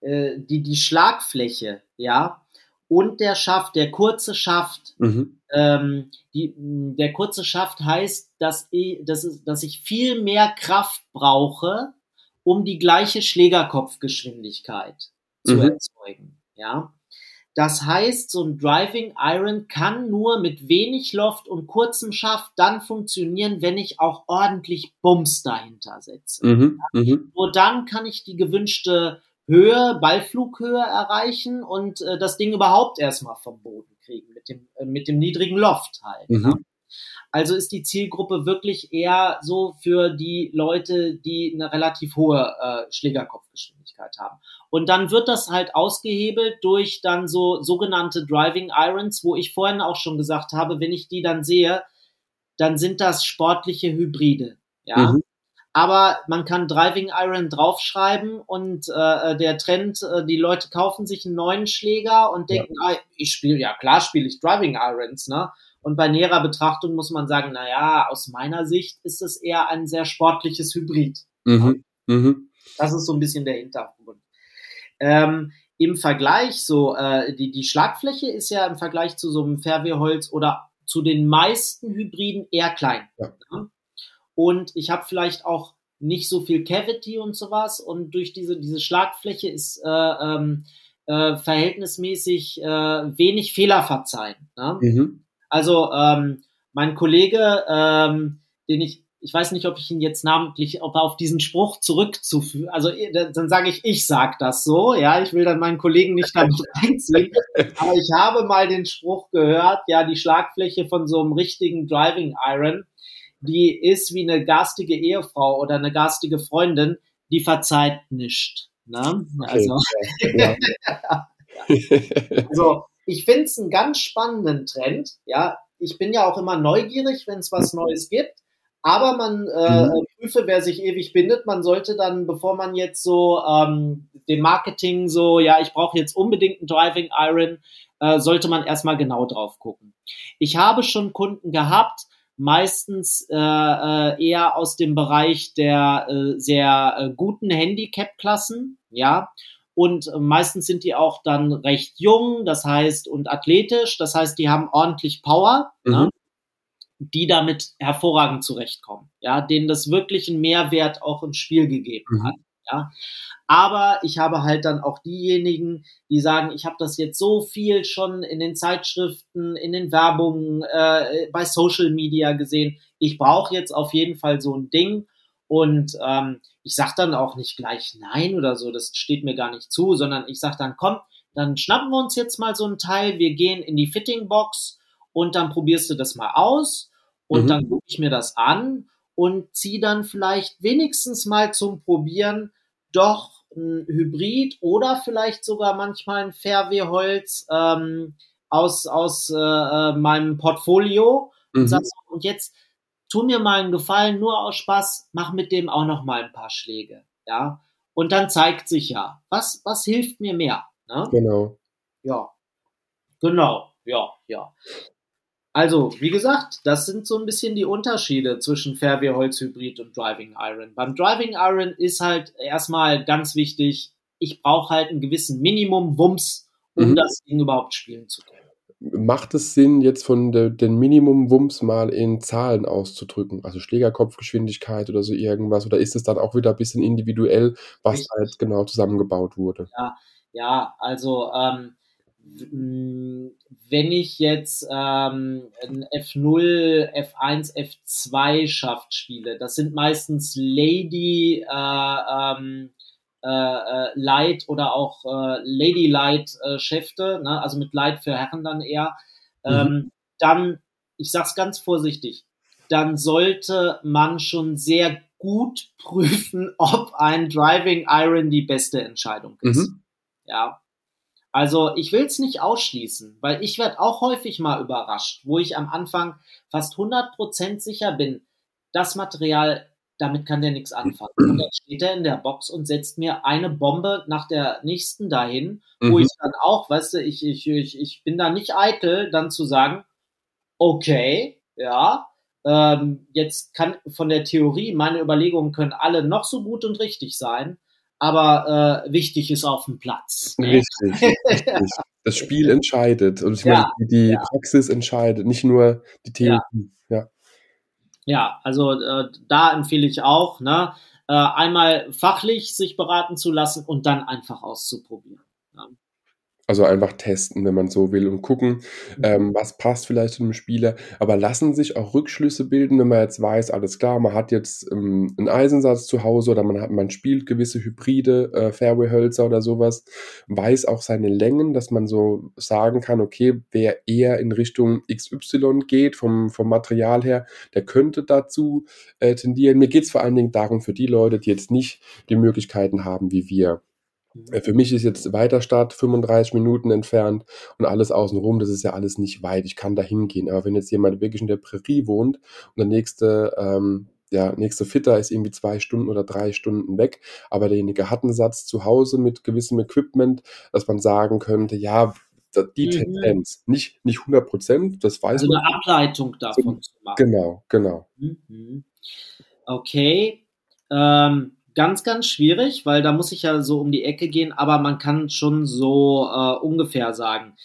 äh, die, die Schlagfläche, ja, und der Schaft, der kurze Schaft, mhm. ähm, die, der kurze Schaft heißt, dass ich, dass, dass ich viel mehr Kraft brauche, um die gleiche Schlägerkopfgeschwindigkeit zu mhm. erzeugen. Ja. Das heißt, so ein Driving Iron kann nur mit wenig Loft und kurzem Schaft dann funktionieren, wenn ich auch ordentlich Bums dahinter setze. Mhm, mhm. Nur dann kann ich die gewünschte Höhe, Ballflughöhe erreichen und äh, das Ding überhaupt erstmal vom Boden kriegen mit dem, äh, mit dem niedrigen Loft halt. Mhm. Also ist die Zielgruppe wirklich eher so für die Leute, die eine relativ hohe äh, Schlägerkopfgeschwindigkeit haben. Und dann wird das halt ausgehebelt durch dann so sogenannte Driving Irons, wo ich vorhin auch schon gesagt habe, wenn ich die dann sehe, dann sind das sportliche Hybride. Ja. Mhm. Aber man kann Driving Iron draufschreiben und äh, der Trend, äh, die Leute kaufen sich einen neuen Schläger und denken, ja. ah, ich spiele, ja klar spiele ich Driving Irons, ne? Und bei näherer Betrachtung muss man sagen, na ja, aus meiner Sicht ist es eher ein sehr sportliches Hybrid. Mhm. Mhm. Das ist so ein bisschen der Hintergrund. Ähm, Im Vergleich, so, äh, die, die Schlagfläche ist ja im Vergleich zu so einem Fairwayholz oder zu den meisten Hybriden eher klein. Ja. Ne? Und ich habe vielleicht auch nicht so viel Cavity und sowas. Und durch diese, diese Schlagfläche ist äh, ähm, äh, verhältnismäßig äh, wenig Fehler verzeihen. Ne? Mhm. Also ähm, mein Kollege, ähm, den ich ich weiß nicht, ob ich ihn jetzt namentlich, ob er auf diesen Spruch zurückzuführen, also äh, dann sage ich, ich sag das so, ja, ich will dann meinen Kollegen nicht damit *laughs* reinziehen, aber ich habe mal den Spruch gehört, ja, die Schlagfläche von so einem richtigen Driving Iron, die ist wie eine garstige Ehefrau oder eine garstige Freundin, die verzeiht nicht. Ne? Also, okay, *laughs* ja. also ich finde es einen ganz spannenden Trend, ja. Ich bin ja auch immer neugierig, wenn es was Neues gibt. Aber man äh, mhm. prüfe, wer sich ewig bindet. Man sollte dann, bevor man jetzt so ähm, dem Marketing so, ja, ich brauche jetzt unbedingt einen Driving Iron, äh, sollte man erstmal genau drauf gucken. Ich habe schon Kunden gehabt, meistens äh, äh, eher aus dem Bereich der äh, sehr äh, guten Handicap-Klassen, ja. Und äh, meistens sind die auch dann recht jung, das heißt, und athletisch, das heißt, die haben ordentlich Power. Ne? Mhm. Ne? die damit hervorragend zurechtkommen, ja, denen das wirklich einen Mehrwert auch im Spiel gegeben mhm. hat, ja. Aber ich habe halt dann auch diejenigen, die sagen, ich habe das jetzt so viel schon in den Zeitschriften, in den Werbungen, äh, bei Social Media gesehen. Ich brauche jetzt auf jeden Fall so ein Ding. Und ähm, ich sag dann auch nicht gleich nein oder so, das steht mir gar nicht zu, sondern ich sag dann, komm, dann schnappen wir uns jetzt mal so ein Teil, wir gehen in die Fitting Box und dann probierst du das mal aus und mhm. dann gucke ich mir das an und ziehe dann vielleicht wenigstens mal zum Probieren doch ein Hybrid oder vielleicht sogar manchmal ein Fairway-Holz ähm, aus, aus äh, äh meinem Portfolio mhm. und sag so, und jetzt tu mir mal einen Gefallen, nur aus Spaß, mach mit dem auch noch mal ein paar Schläge, ja. Und dann zeigt sich ja, was, was hilft mir mehr. Ne? Genau. Ja. Genau, ja, ja. Also, wie gesagt, das sind so ein bisschen die Unterschiede zwischen Fairway Holzhybrid und Driving Iron. Beim Driving Iron ist halt erstmal ganz wichtig, ich brauche halt einen gewissen Minimum Wumms, um mhm. das Ding überhaupt spielen zu können. Macht es Sinn, jetzt von de, den Minimum-Wumms mal in Zahlen auszudrücken? Also Schlägerkopfgeschwindigkeit oder so irgendwas? Oder ist es dann auch wieder ein bisschen individuell, was Richtig. halt genau zusammengebaut wurde? Ja, ja also ähm, wenn ich jetzt ähm, ein F0, F1, F2 Schaft spiele, das sind meistens Lady äh, ähm, äh, äh, Light oder auch äh, Lady Light äh, Schäfte, ne? also mit Light für Herren dann eher, mhm. ähm, dann, ich sag's ganz vorsichtig, dann sollte man schon sehr gut prüfen, *laughs* ob ein Driving Iron die beste Entscheidung ist. Mhm. Ja, also ich will es nicht ausschließen, weil ich werde auch häufig mal überrascht, wo ich am Anfang fast 100% sicher bin, das Material, damit kann der nichts anfangen. Und dann steht er in der Box und setzt mir eine Bombe nach der nächsten dahin, wo mhm. ich dann auch, weißt du, ich, ich, ich, ich bin da nicht eitel, dann zu sagen, okay, ja, ähm, jetzt kann von der Theorie, meine Überlegungen können alle noch so gut und richtig sein, aber äh, wichtig ist auf dem Platz. Richtig, *laughs* richtig. Das Spiel entscheidet. Und ich ja, meine, die, ja. Praxis entscheidet, nicht nur die Theorie. Ja, ja. also äh, da empfehle ich auch, ne, äh, einmal fachlich sich beraten zu lassen und dann einfach auszuprobieren. Ja. Also einfach testen, wenn man so will und gucken, mhm. ähm, was passt vielleicht zu einem Spieler. Aber lassen sich auch Rückschlüsse bilden, wenn man jetzt weiß, alles klar, man hat jetzt ähm, einen Eisensatz zu Hause oder man hat, man spielt gewisse Hybride, äh, Fairway-Hölzer oder sowas, weiß auch seine Längen, dass man so sagen kann, okay, wer eher in Richtung XY geht, vom, vom Material her, der könnte dazu äh, tendieren. Mir geht es vor allen Dingen darum, für die Leute, die jetzt nicht die Möglichkeiten haben wie wir, für mich ist jetzt Weiterstadt 35 Minuten entfernt und alles außenrum, das ist ja alles nicht weit. Ich kann da hingehen. Aber wenn jetzt jemand wirklich in der Prärie wohnt und der nächste, ähm, ja, nächste Fitter ist irgendwie zwei Stunden oder drei Stunden weg, aber derjenige hat einen Satz zu Hause mit gewissem Equipment, dass man sagen könnte, ja, die mhm. Tendenz, nicht, nicht 100 Prozent, das weiß also man. eine Ableitung davon zu machen. Genau, genau. Mhm. Okay. Ähm, ganz, ganz schwierig, weil da muss ich ja so um die Ecke gehen, aber man kann schon so äh, ungefähr sagen.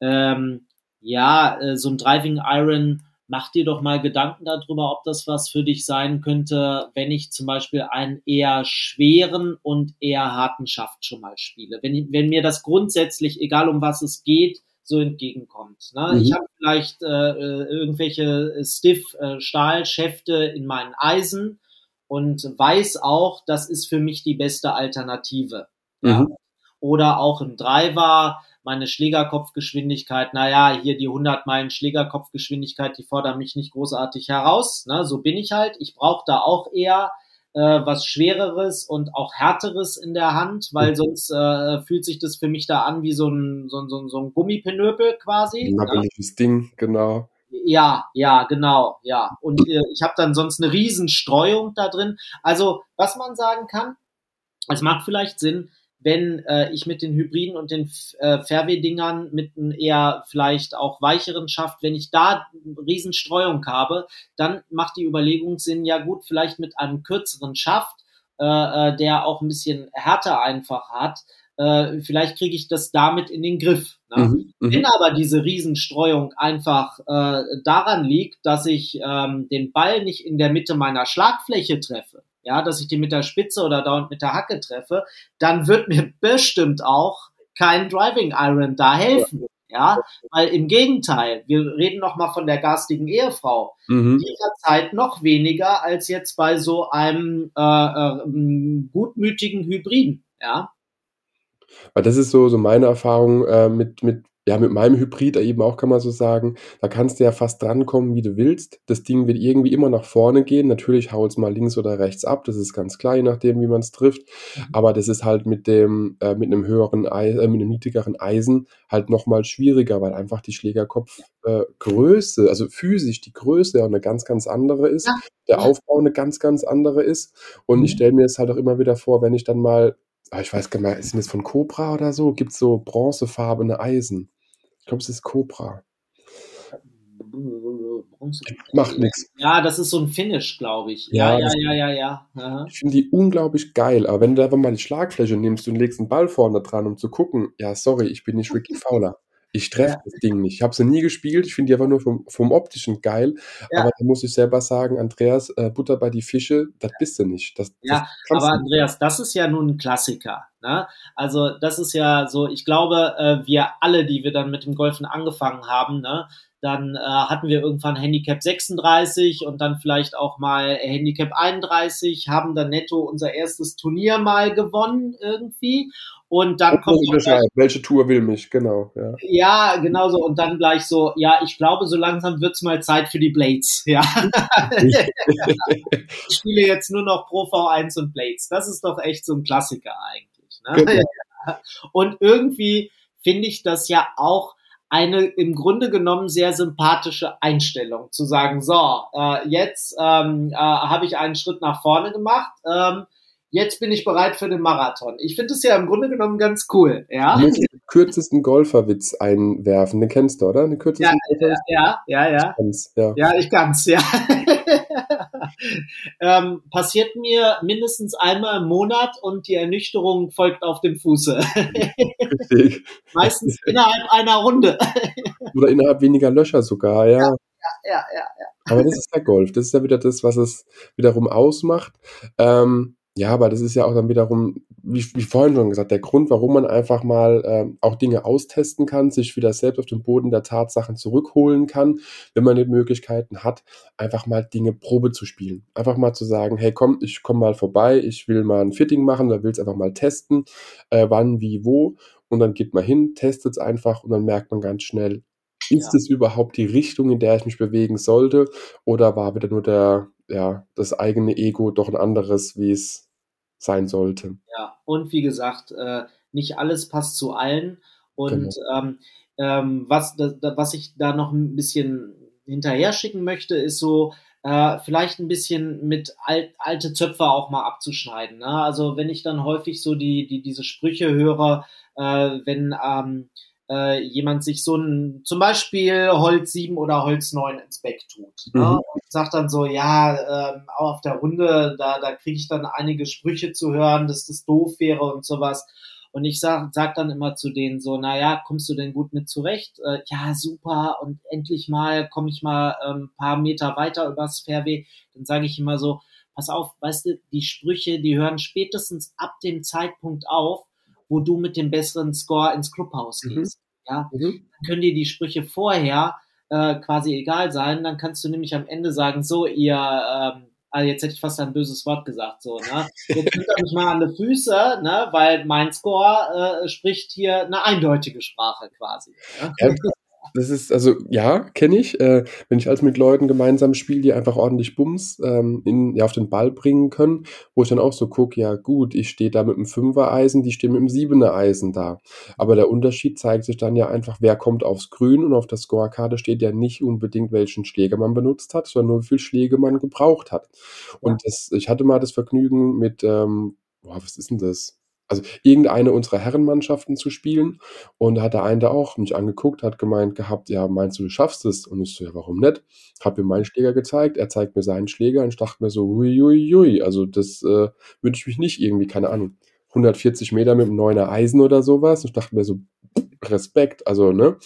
Ähm, ja, äh, so ein Driving Iron mach dir doch mal Gedanken darüber, ob das was für dich sein könnte, wenn ich zum Beispiel einen eher schweren und eher harten Schaft schon mal spiele. Wenn, wenn mir das grundsätzlich, egal um was es geht, so entgegenkommt. Ne? Mhm. Ich habe vielleicht äh, äh irgendwelche Stiff-Stahlschäfte äh, in meinen Eisen und weiß auch, das ist für mich die beste Alternative. Mhm. Ja? Oder auch im Driver meine Schlägerkopfgeschwindigkeit, naja, hier die 100 Meilen Schlägerkopfgeschwindigkeit, die fordern mich nicht großartig heraus. Ne? So bin ich halt. Ich brauche da auch eher äh, was Schwereres und auch Härteres in der Hand, weil mhm. sonst äh, fühlt sich das für mich da an wie so ein, so ein, so ein, so ein Gummipenöpel quasi. Ein nabbeliges ne? Ding, genau. Ja, ja, genau, ja. Und äh, ich habe dann sonst eine Riesenstreuung da drin. Also, was man sagen kann, es macht vielleicht Sinn, wenn äh, ich mit den Hybriden und den äh, Fairway-Dingern mit einem eher vielleicht auch weicheren Schaft, wenn ich da Riesenstreuung habe, dann macht die Überlegung Sinn, ja gut, vielleicht mit einem kürzeren Schaft, äh, äh, der auch ein bisschen härter einfach hat, äh, vielleicht kriege ich das damit in den Griff. Ne? Mhm, mhm. Wenn aber diese Riesenstreuung einfach äh, daran liegt, dass ich ähm, den Ball nicht in der Mitte meiner Schlagfläche treffe, ja, dass ich die mit der Spitze oder dauernd mit der Hacke treffe, dann wird mir *laughs* bestimmt auch kein Driving Iron da helfen. Ja, weil im Gegenteil, wir reden noch mal von der garstigen Ehefrau. Mhm. Die verzeiht noch weniger als jetzt bei so einem äh, äh, gutmütigen Hybriden. Ja. Weil das ist so, so meine Erfahrung äh, mit, mit ja, mit meinem Hybrid eben auch kann man so sagen, da kannst du ja fast drankommen, wie du willst. Das Ding wird irgendwie immer nach vorne gehen. Natürlich haut es mal links oder rechts ab, das ist ganz klar, je nachdem, wie man es trifft. Mhm. Aber das ist halt mit dem, äh, mit einem höheren, Eisen, äh, mit einem niedrigeren Eisen halt nochmal schwieriger, weil einfach die Schlägerkopfgröße, äh, also physisch die Größe ja eine ganz, ganz andere ist. Ja. Der Aufbau eine ganz, ganz andere ist. Und mhm. ich stelle mir es halt auch immer wieder vor, wenn ich dann mal ich weiß gar nicht mehr, ist das von Cobra oder so? Gibt es so bronzefarbene Eisen? Ich glaube, es ist Cobra. Macht nichts. Ja, das ist so ein Finish, glaube ich. Ja, ja, ja, ja, ja. ja. Ich finde die unglaublich geil, aber wenn du einfach mal die Schlagfläche nimmst und legst einen Ball vorne dran, um zu gucken, ja, sorry, ich bin nicht Ricky Fowler. Ich treffe ja. das Ding nicht. Ich habe sie nie gespielt. Ich finde die einfach nur vom, vom Optischen geil. Ja. Aber da muss ich selber sagen, Andreas, äh, Butter bei die Fische, das bist du nicht. Das, ja, das aber Andreas, das ist ja nun ein Klassiker. Ne? Also das ist ja so, ich glaube, äh, wir alle, die wir dann mit dem Golfen angefangen haben, ne, dann äh, hatten wir irgendwann Handicap 36 und dann vielleicht auch mal Handicap 31, haben dann netto unser erstes Turnier mal gewonnen irgendwie. Und dann kommt gleich, welche Tour will mich, genau. Ja, ja genau so. Und dann gleich so, ja, ich glaube, so langsam wird's mal Zeit für die Blades. Ja. *laughs* ich spiele jetzt nur noch Pro V1 und Blades. Das ist doch echt so ein Klassiker eigentlich. Ne? Genau. *laughs* Und irgendwie finde ich das ja auch eine im Grunde genommen sehr sympathische Einstellung, zu sagen, so, äh, jetzt ähm, äh, habe ich einen Schritt nach vorne gemacht, ähm, jetzt bin ich bereit für den Marathon. Ich finde es ja im Grunde genommen ganz cool. Ja? Du musst den kürzesten Golferwitz einwerfen, den kennst du, oder? Den kürzesten ja, ja, ja, ja, ja. Ich ja. ja, ich kann's, ja. *laughs* ähm, passiert mir mindestens einmal im Monat und die Ernüchterung folgt auf dem Fuße. Richtig. *laughs* Meistens innerhalb einer Runde. *laughs* Oder innerhalb weniger Löcher sogar, ja. Ja, ja, ja, ja. Aber das ist der Golf. Das ist ja wieder das, was es wiederum ausmacht. Ähm, ja, aber das ist ja auch dann wiederum, wie, wie vorhin schon gesagt, der Grund, warum man einfach mal ähm, auch Dinge austesten kann, sich wieder selbst auf den Boden der Tatsachen zurückholen kann, wenn man die Möglichkeiten hat, einfach mal Dinge Probe zu spielen. Einfach mal zu sagen, hey komm, ich komme mal vorbei, ich will mal ein Fitting machen, da will es einfach mal testen, äh, wann, wie, wo. Und dann geht man hin, testet es einfach und dann merkt man ganz schnell, ist es überhaupt die Richtung, in der ich mich bewegen sollte? Oder war wieder nur der, ja, das eigene Ego doch ein anderes, wie es sein sollte? Ja, und wie gesagt, äh, nicht alles passt zu allen. Und genau. ähm, ähm, was, da, was ich da noch ein bisschen hinterher schicken möchte, ist so, äh, vielleicht ein bisschen mit alt, alte Zöpfe auch mal abzuschneiden. Ne? Also wenn ich dann häufig so die, die diese Sprüche höre, äh, wenn ähm, äh, jemand sich so ein, zum Beispiel Holz 7 oder Holz 9 ins Back tut. Ne? Mhm. Und sagt dann so, ja, äh, auf der Runde, da, da kriege ich dann einige Sprüche zu hören, dass das doof wäre und sowas. Und ich sag, sag dann immer zu denen so, na ja, kommst du denn gut mit zurecht? Äh, ja, super. Und endlich mal komme ich mal ähm, paar Meter weiter übers Fairway. Dann sage ich immer so, pass auf, weißt du, die Sprüche, die hören spätestens ab dem Zeitpunkt auf, wo du mit dem besseren Score ins Clubhaus Mhm. gehst. Ja, Mhm. dann können dir die Sprüche vorher äh, quasi egal sein. Dann kannst du nämlich am Ende sagen, so ihr, ähm, also jetzt hätte ich fast ein böses Wort gesagt, so, ne? Jetzt nimmt er mich mal an die Füße, ne? Weil mein Score äh, spricht hier eine eindeutige Sprache quasi. Ne? Ja, das ist, also ja, kenne ich. Äh, wenn ich also mit Leuten gemeinsam spiele, die einfach ordentlich Bums ähm, in, ja, auf den Ball bringen können, wo ich dann auch so gucke, ja gut, ich stehe da mit dem Fünfer-Eisen, die stehen mit dem Siebener-Eisen da. Aber der Unterschied zeigt sich dann ja einfach, wer kommt aufs Grün und auf der Scorekarte steht ja nicht unbedingt, welchen Schläger man benutzt hat, sondern nur wie viele Schläge man gebraucht hat. Und das, ich hatte mal das Vergnügen mit, ähm, boah, was ist denn das? Also irgendeine unserer Herrenmannschaften zu spielen. Und da hat der eine da auch mich angeguckt, hat gemeint gehabt, ja, meinst du, du schaffst es? Und ich so, ja, warum nicht? Hab ihm meinen Schläger gezeigt, er zeigt mir seinen Schläger und ich dachte mir so, hui, hui, hui. Also das äh, würde ich mich nicht irgendwie, keine Ahnung, 140 Meter mit einem neuner Eisen oder sowas. Und ich dachte mir so, Respekt, also, ne?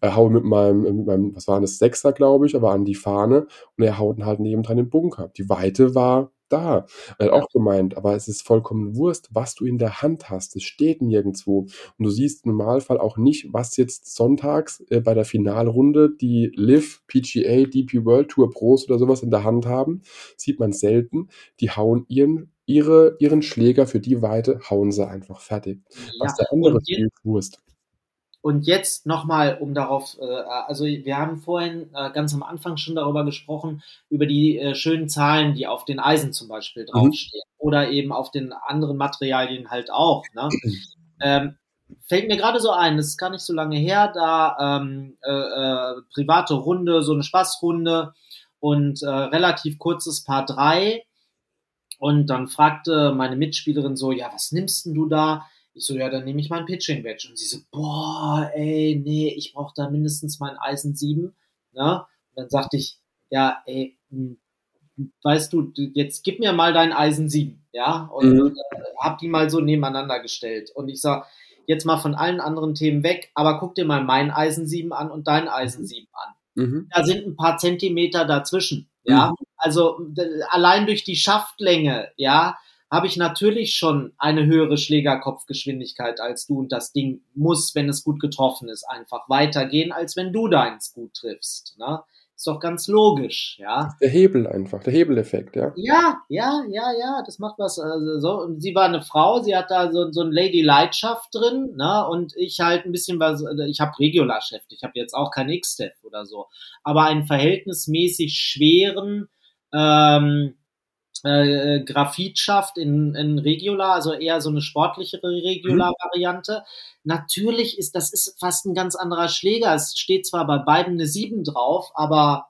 Er hau mit meinem, mit meinem, was war das, Sechser, glaube ich, aber an die Fahne und er haut halt nebendran den Bunker. Die Weite war da. Er hat auch gemeint, aber es ist vollkommen Wurst, was du in der Hand hast. Es steht nirgendwo. Und du siehst im Normalfall auch nicht, was jetzt sonntags äh, bei der Finalrunde die Liv, PGA, DP World Tour Pros oder sowas in der Hand haben. Sieht man selten. Die hauen ihren, ihre, ihren Schläger für die Weite, hauen sie einfach fertig. Was der andere und je- spielt, Wurst. Und jetzt nochmal, um darauf, äh, also wir haben vorhin äh, ganz am Anfang schon darüber gesprochen, über die äh, schönen Zahlen, die auf den Eisen zum Beispiel draufstehen. Oder eben auf den anderen Materialien halt auch. Ne? *clears throat* ähm, fällt mir gerade so ein, das ist gar nicht so lange her, da ähm, äh, äh, private Runde, so eine Spaßrunde und äh, relativ kurzes Paar 3. Und dann fragte meine Mitspielerin so, ja, was nimmst denn du da? Ich so, ja, dann nehme ich mein Pitching Badge. Und sie so, boah, ey, nee, ich brauche da mindestens mein Eisen 7. Ne? Und dann sagte ich, ja, ey, hm, weißt du, jetzt gib mir mal dein Eisen 7, ja? Und Mhm. äh, hab die mal so nebeneinander gestellt. Und ich sag, jetzt mal von allen anderen Themen weg, aber guck dir mal mein Eisen 7 an und dein Eisen 7 an Mhm. da sind ein paar Zentimeter dazwischen. Ja, Mhm. also allein durch die Schaftlänge, ja, habe ich natürlich schon eine höhere Schlägerkopfgeschwindigkeit als du und das Ding muss, wenn es gut getroffen ist, einfach weitergehen, als wenn du deins gut triffst. Ne? Ist doch ganz logisch, ja. Der Hebel einfach, der Hebeleffekt, ja. Ja, ja, ja, ja, das macht was. Also so. Und sie war eine Frau, sie hat da so, so ein Lady Leidenschaft drin, ne? Und ich halt ein bisschen was, ich habe Regular-Chef, ich habe jetzt auch kein X-Step oder so, aber einen verhältnismäßig schweren ähm, äh, Graphitschaft in, in Regular, also eher so eine sportlichere Regular-Variante. Natürlich ist das ist fast ein ganz anderer Schläger. Es steht zwar bei beiden eine 7 drauf, aber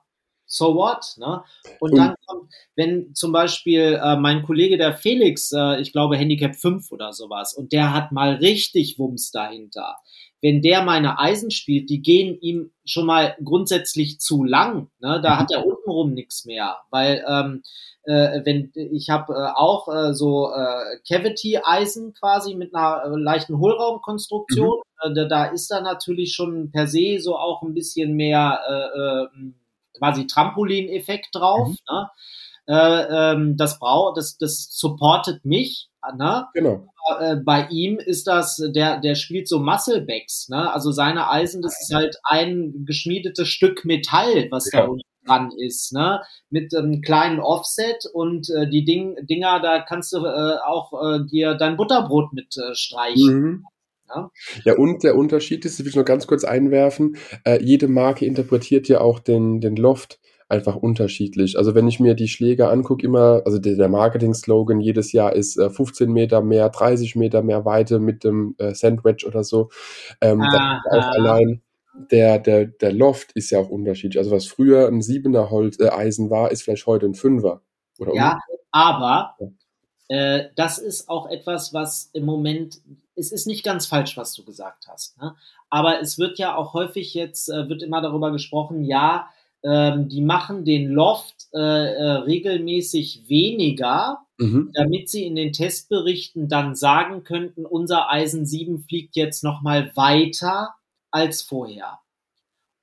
so what, ne? Und Und- dann kommt, wenn zum Beispiel äh, mein Kollege der Felix, äh, ich glaube Handicap 5 oder sowas, und der hat mal richtig Wumms dahinter. Wenn der meine Eisen spielt, die gehen ihm schon mal grundsätzlich zu lang. Ne? Da hat er untenrum nichts mehr, weil ähm, äh, wenn ich habe äh, auch äh, so äh, Cavity-Eisen quasi mit einer äh, leichten Hohlraumkonstruktion. Äh, da, da ist da natürlich schon per se so auch ein bisschen mehr äh, äh, quasi Trampolin-Effekt drauf. Mhm. Ne? Äh, ähm, das braucht, das, das supportet mich. Ne? Genau. äh, bei ihm ist das, der, der spielt so Musclebacks, ne? Also seine Eisen, das ist halt ein geschmiedetes Stück Metall, was Ja. da unten dran ist, ne? Mit einem kleinen Offset und äh, die Ding, Dinger, da kannst du äh, auch äh, dir dein Butterbrot mit äh, streichen. Mhm. Ja. Ja, und der Unterschied ist, das will ich noch ganz kurz einwerfen, äh, jede Marke interpretiert ja auch den, den Loft einfach unterschiedlich. Also wenn ich mir die Schläger angucke, immer, also der, der Marketing-Slogan jedes Jahr ist äh, 15 Meter mehr, 30 Meter mehr Weite mit dem äh, Sandwich oder so. Ähm, ist auch allein der, der, der Loft ist ja auch unterschiedlich. Also was früher ein Siebener Holz, äh, Eisen war, ist vielleicht heute ein Fünfer. Oder Ja, aber äh, das ist auch etwas, was im Moment, es ist nicht ganz falsch, was du gesagt hast. Ne? Aber es wird ja auch häufig jetzt, äh, wird immer darüber gesprochen, ja, ähm, die machen den Loft äh, äh, regelmäßig weniger, Mhm. damit sie in den Testberichten dann sagen könnten, unser Eisen 7 fliegt jetzt noch mal weiter als vorher.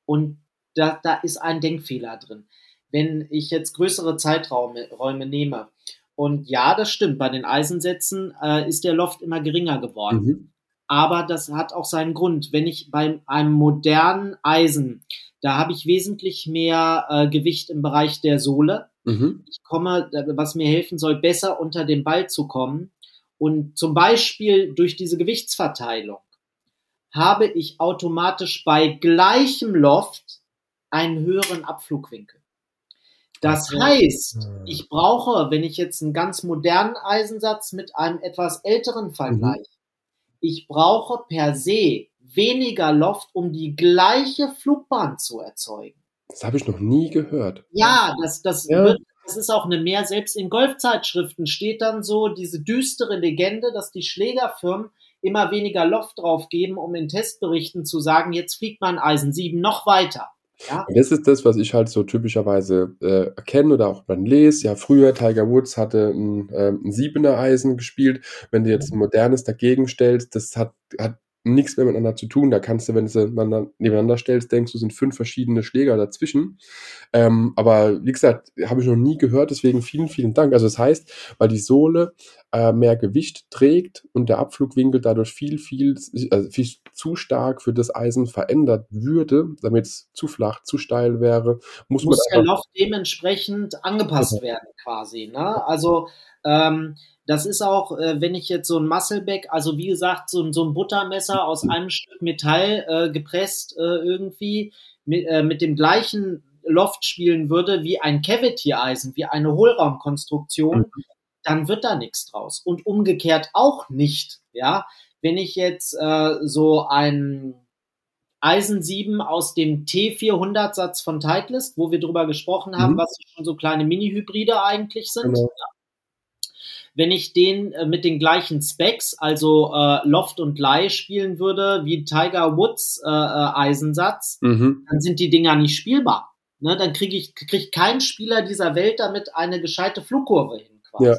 Und da, da ist ein Denkfehler drin. Wenn ich jetzt größere Zeiträume Räume nehme, und ja, das stimmt, bei den Eisensätzen äh, ist der Loft immer geringer geworden. Mhm. Aber das hat auch seinen Grund. Wenn ich bei einem modernen Eisen, da habe ich wesentlich mehr äh, Gewicht im Bereich der Sohle. Mhm. Ich komme, was mir helfen soll, besser unter den Ball zu kommen. Und zum Beispiel durch diese Gewichtsverteilung habe ich automatisch bei gleichem Loft einen höheren Abflugwinkel. Das heißt, Hm. ich brauche, wenn ich jetzt einen ganz modernen Eisensatz mit einem etwas älteren vergleiche, ich brauche per se weniger Loft, um die gleiche Flugbahn zu erzeugen. Das habe ich noch nie gehört. Ja, das, das, Ja. Wird, das ist auch eine mehr. Selbst in Golfzeitschriften steht dann so diese düstere Legende, dass die Schlägerfirmen immer weniger Loft drauf geben, um in Testberichten zu sagen, jetzt fliegt mein Eisen 7 noch weiter. Ja, das ist das, was ich halt so typischerweise äh, erkenne oder auch dann lese. Ja, früher Tiger Woods hatte ein, ähm, ein siebener Eisen gespielt. Wenn du jetzt ein modernes dagegen stellst, das hat, hat nichts mehr miteinander zu tun. Da kannst du, wenn du sie nebeneinander- nebeneinander stellst, denkst du, sind fünf verschiedene Schläger dazwischen. Ähm, aber wie gesagt, habe ich noch nie gehört, deswegen vielen, vielen Dank. Also das heißt, weil die Sohle äh, mehr Gewicht trägt und der Abflugwinkel dadurch viel, viel, also viel zu stark für das Eisen verändert würde, damit es zu flach, zu steil wäre, muss, muss der man einfach, Loft dementsprechend angepasst werden quasi. Ne? Also ähm, das ist auch, äh, wenn ich jetzt so ein Muscleback, also wie gesagt, so, ein- so ein Buttermesser aus einem Stück Metall äh, gepresst äh, irgendwie mit, äh, mit dem gleichen Loft spielen würde wie ein Cavity-Eisen, wie eine Hohlraumkonstruktion, dann wird da nichts draus. Und umgekehrt auch nicht. Ja, wenn ich jetzt äh, so ein Eisen 7 aus dem T400-Satz von Titleist, wo wir drüber gesprochen haben, Mhm. was schon so kleine Mini-Hybride eigentlich sind. Genau. Wenn ich den äh, mit den gleichen Specs, also äh, Loft und Lie spielen würde, wie Tiger Woods äh, äh, Eisensatz, mhm. dann sind die Dinger nicht spielbar. Ne, dann kriege ich kriegt kein Spieler dieser Welt damit eine gescheite Flugkurve hin quasi. Ja.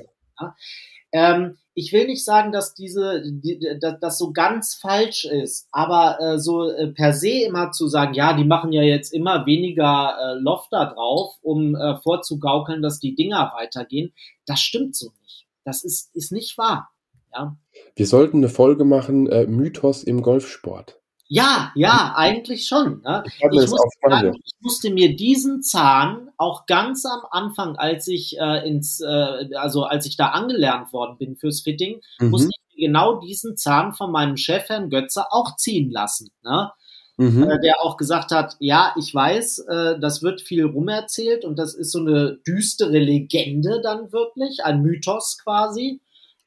Ähm, ich will nicht sagen, dass diese, die, dass das so ganz falsch ist, aber äh, so äh, per se immer zu sagen, ja, die machen ja jetzt immer weniger äh, Loft da drauf, um äh, vorzugaukeln, dass die Dinger weitergehen, das stimmt so nicht. Das ist ist nicht wahr. Ja. Wir sollten eine Folge machen, äh, Mythos im Golfsport. Ja, ja, eigentlich schon. Ne? Ich Ich das muss auf, machen sagen, ich musste mir diesen Zahn auch ganz am Anfang, als ich äh, ins, äh, also als ich da angelernt worden bin fürs Fitting, musste Mhm. ich mir genau diesen Zahn von meinem Chef Herrn Götze auch ziehen lassen. Ne? Mhm. Äh, der auch gesagt hat, ja, ich weiß, äh, das wird viel rumerzählt und das ist so eine düstere Legende dann wirklich, ein Mythos quasi.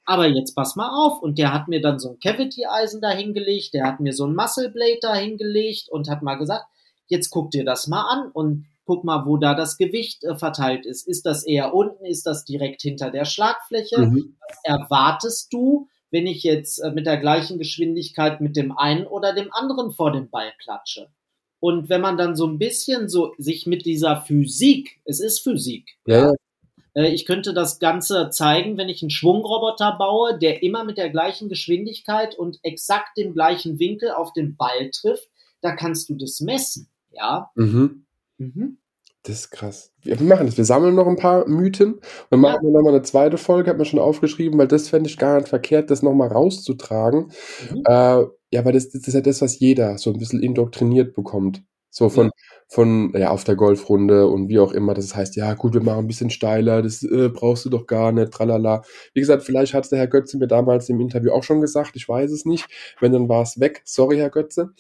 Aber jetzt pass mal auf. Und der hat mir dann so ein Cavity-Eisen dahingelegt, der hat mir so ein Muscle Blade dahingelegt und hat mal gesagt, jetzt guck dir das mal an und guck mal, wo da das Gewicht äh, verteilt ist. Ist das eher unten? Ist das direkt hinter der Schlagfläche? Mhm. Was erwartest du, wenn ich jetzt äh, mit der gleichen Geschwindigkeit mit dem einen oder dem anderen vor den Ball klatsche? Und wenn man dann so ein bisschen so sich mit dieser Physik, es ist Physik, Ja, ich könnte das Ganze zeigen, wenn ich einen Schwungroboter baue, der immer mit der gleichen Geschwindigkeit und exakt dem gleichen Winkel auf den Ball trifft, da kannst du das messen. Ja. Mhm. Mhm. Das ist krass. Wir machen das. Wir sammeln noch ein paar Mythen und machen wir nochmal eine zweite Folge, hat man schon aufgeschrieben, weil das fände ich gar nicht verkehrt, das nochmal rauszutragen. Mhm. Äh, ja, weil das, das ist ja das, was jeder so ein bisschen indoktriniert bekommt. So von, Ja. Von, ja, auf der Golfrunde und wie auch immer. Das heißt, ja, gut, wir machen ein bisschen steiler, das äh, brauchst du doch gar nicht, tralala. Wie gesagt, vielleicht hat es der Herr Götze mir damals im Interview auch schon gesagt, ich weiß es nicht. Wenn, dann war es weg. Sorry, Herr Götze.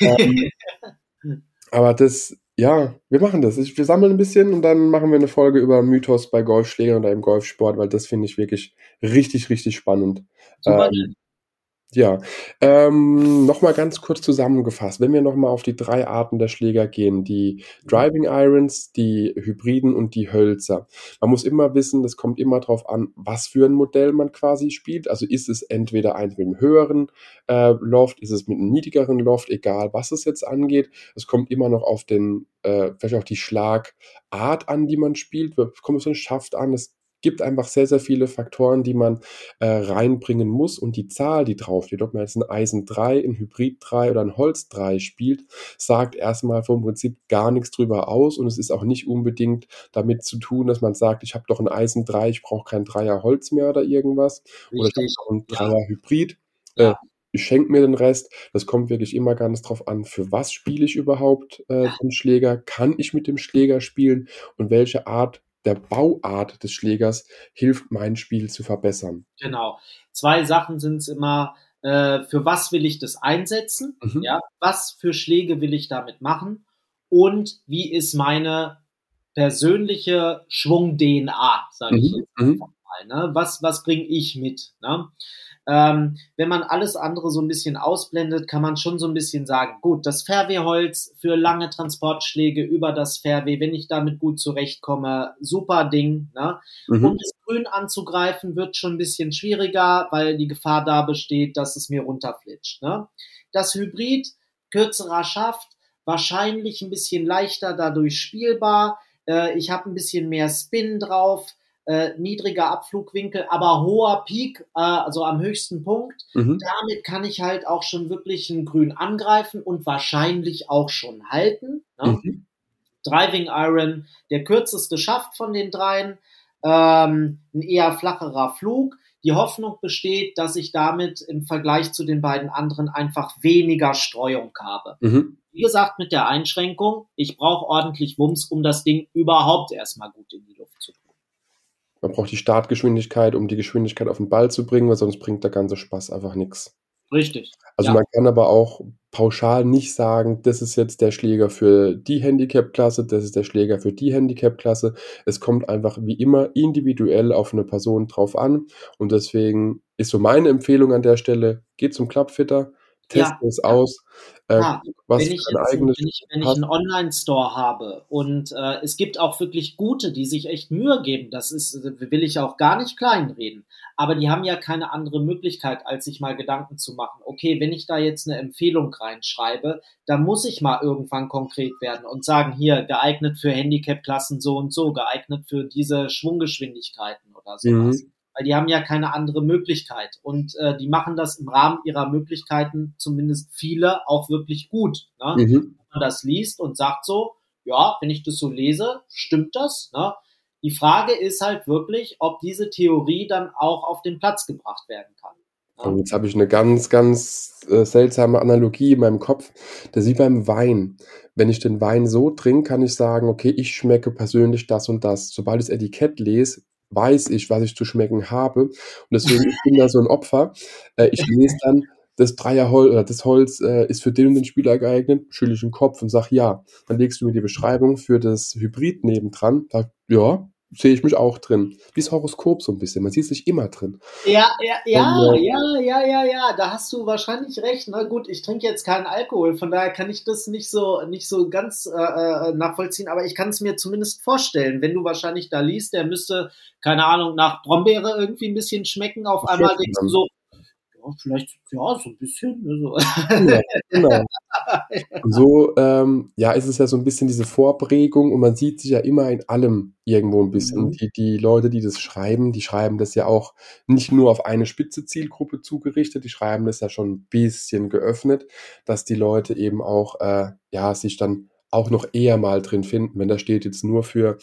Ähm, *laughs* aber das, ja, wir machen das. Ich, wir sammeln ein bisschen und dann machen wir eine Folge über Mythos bei Golfschlägern oder im Golfsport, weil das finde ich wirklich richtig, richtig spannend. Super. Ähm, Ja, ähm, noch mal ganz kurz zusammengefasst, wenn wir noch mal auf die drei Arten der Schläger gehen, die Driving Irons, die Hybriden und die Hölzer. Man muss immer wissen, das kommt immer drauf an, was für ein Modell man quasi spielt. Also ist es entweder eins mit einem höheren äh, Loft, ist es mit einem niedrigeren Loft, egal was es jetzt angeht. Es kommt immer noch auf den, äh, vielleicht auch die Schlagart an, die man spielt. Es kommt auf den Schaft an. Es gibt einfach sehr, sehr viele Faktoren, die man äh, reinbringen muss und die Zahl, die draufsteht, ob man jetzt ein Eisen 3, ein Hybrid 3 oder ein Holz 3 spielt, sagt erstmal vom Prinzip gar nichts drüber aus und es ist auch nicht unbedingt damit zu tun, dass man sagt, ich habe doch ein Eisen 3, ich brauche kein Dreier Holz mehr oder irgendwas Richtig. oder ich habe ein Dreier ja. Hybrid. Ja. Äh, ich schenke mir den Rest. Das kommt wirklich immer ganz drauf an, für was spiele ich überhaupt äh, den Schläger, kann ich mit dem Schläger spielen und welche Art der Bauart des Schlägers hilft, mein Spiel zu verbessern. Genau. Zwei Sachen sind es immer, äh, für was will ich das einsetzen? Mhm. Ja, was für Schläge will ich damit machen? Und wie ist meine persönliche Schwung-DNA, sage ich mhm. jetzt mhm. einfach mal. Ne? Was, was bringe ich mit? Ne? Ähm, wenn man alles andere so ein bisschen ausblendet, kann man schon so ein bisschen sagen, gut, das Fairway-Holz für lange Transportschläge über das Fairway, wenn ich damit gut zurechtkomme, super Ding. Ne? Mhm. Um das Grün anzugreifen, wird schon ein bisschen schwieriger, weil die Gefahr da besteht, dass es mir runterflitscht. Ne? Das Hybrid, kürzerer Schaft, wahrscheinlich ein bisschen leichter dadurch spielbar. Äh, ich habe ein bisschen mehr Spin drauf äh, niedriger Abflugwinkel, aber hoher Peak, äh, also am höchsten Punkt. Mhm. Damit kann ich halt auch schon wirklich ein Grün angreifen und wahrscheinlich auch schon halten. Ne? Mhm. Driving Iron, der kürzeste Schaft von den dreien, ähm, ein eher flacherer Flug. Die Hoffnung besteht, dass ich damit im Vergleich zu den beiden anderen einfach weniger Streuung habe. Mhm. Wie gesagt, mit der Einschränkung, ich brauche ordentlich Wumms, um das Ding überhaupt erstmal gut in die Luft zu bringen. Man braucht die Startgeschwindigkeit, um die Geschwindigkeit auf den Ball zu bringen, weil sonst bringt der ganze Spaß einfach nichts. Richtig. Also ja. man kann aber auch pauschal nicht sagen, das ist jetzt der Schläger für die Handicap-Klasse, das ist der Schläger für die Handicap-Klasse. Es kommt einfach wie immer individuell auf eine Person drauf an. Und deswegen ist so meine Empfehlung an der Stelle, geht zum Clubfitter, teste ja. es aus. Äh, ja, was wenn ich, jetzt, wenn ich, wenn ich einen Online-Store habe und äh, es gibt auch wirklich gute, die sich echt Mühe geben, das ist, will ich auch gar nicht kleinreden, aber die haben ja keine andere Möglichkeit, als sich mal Gedanken zu machen. Okay, wenn ich da jetzt eine Empfehlung reinschreibe, dann muss ich mal irgendwann konkret werden und sagen, hier, geeignet für Handicap-Klassen so und so, geeignet für diese Schwunggeschwindigkeiten oder sowas. Mhm weil die haben ja keine andere Möglichkeit. Und äh, die machen das im Rahmen ihrer Möglichkeiten, zumindest viele, auch wirklich gut. Ne? Mhm. Wenn man das liest und sagt so, ja, wenn ich das so lese, stimmt das. Ne? Die Frage ist halt wirklich, ob diese Theorie dann auch auf den Platz gebracht werden kann. Ne? Und jetzt habe ich eine ganz, ganz äh, seltsame Analogie in meinem Kopf. Das ist wie beim Wein. Wenn ich den Wein so trinke, kann ich sagen, okay, ich schmecke persönlich das und das. Sobald ich das Etikett lese, weiß ich, was ich zu schmecken habe. Und deswegen ich bin da so ein Opfer. Äh, ich lese dann, das Dreierholz oder das Holz äh, ist für den und den Spieler geeignet, schüttle ich den Kopf und sag ja. Dann legst du mir die Beschreibung für das Hybrid nebendran. Sag, ja, sehe ich mich auch drin. Wie das Horoskop so ein bisschen. Man sieht sich immer drin. Ja, ja, ja, Und, äh, ja, ja, ja, ja. Da hast du wahrscheinlich recht. Na gut, ich trinke jetzt keinen Alkohol, von daher kann ich das nicht so, nicht so ganz äh, äh nachvollziehen, aber ich kann es mir zumindest vorstellen, wenn du wahrscheinlich da liest, der müsste, keine Ahnung, nach Brombeere irgendwie ein bisschen schmecken. Auf einmal denkst du so, vielleicht ja so ein bisschen. So. Ja, genau. so ähm, ja, ist es ja so ein bisschen diese Vorprägung und man sieht sich ja immer in allem irgendwo ein bisschen. Mhm. Die, die Leute, die das schreiben, die schreiben das ja auch nicht nur auf eine spitze Zielgruppe zugerichtet, die schreiben das ja schon ein bisschen geöffnet, dass die Leute eben auch äh, ja sich dann auch noch eher mal drin finden. Wenn da steht jetzt nur für,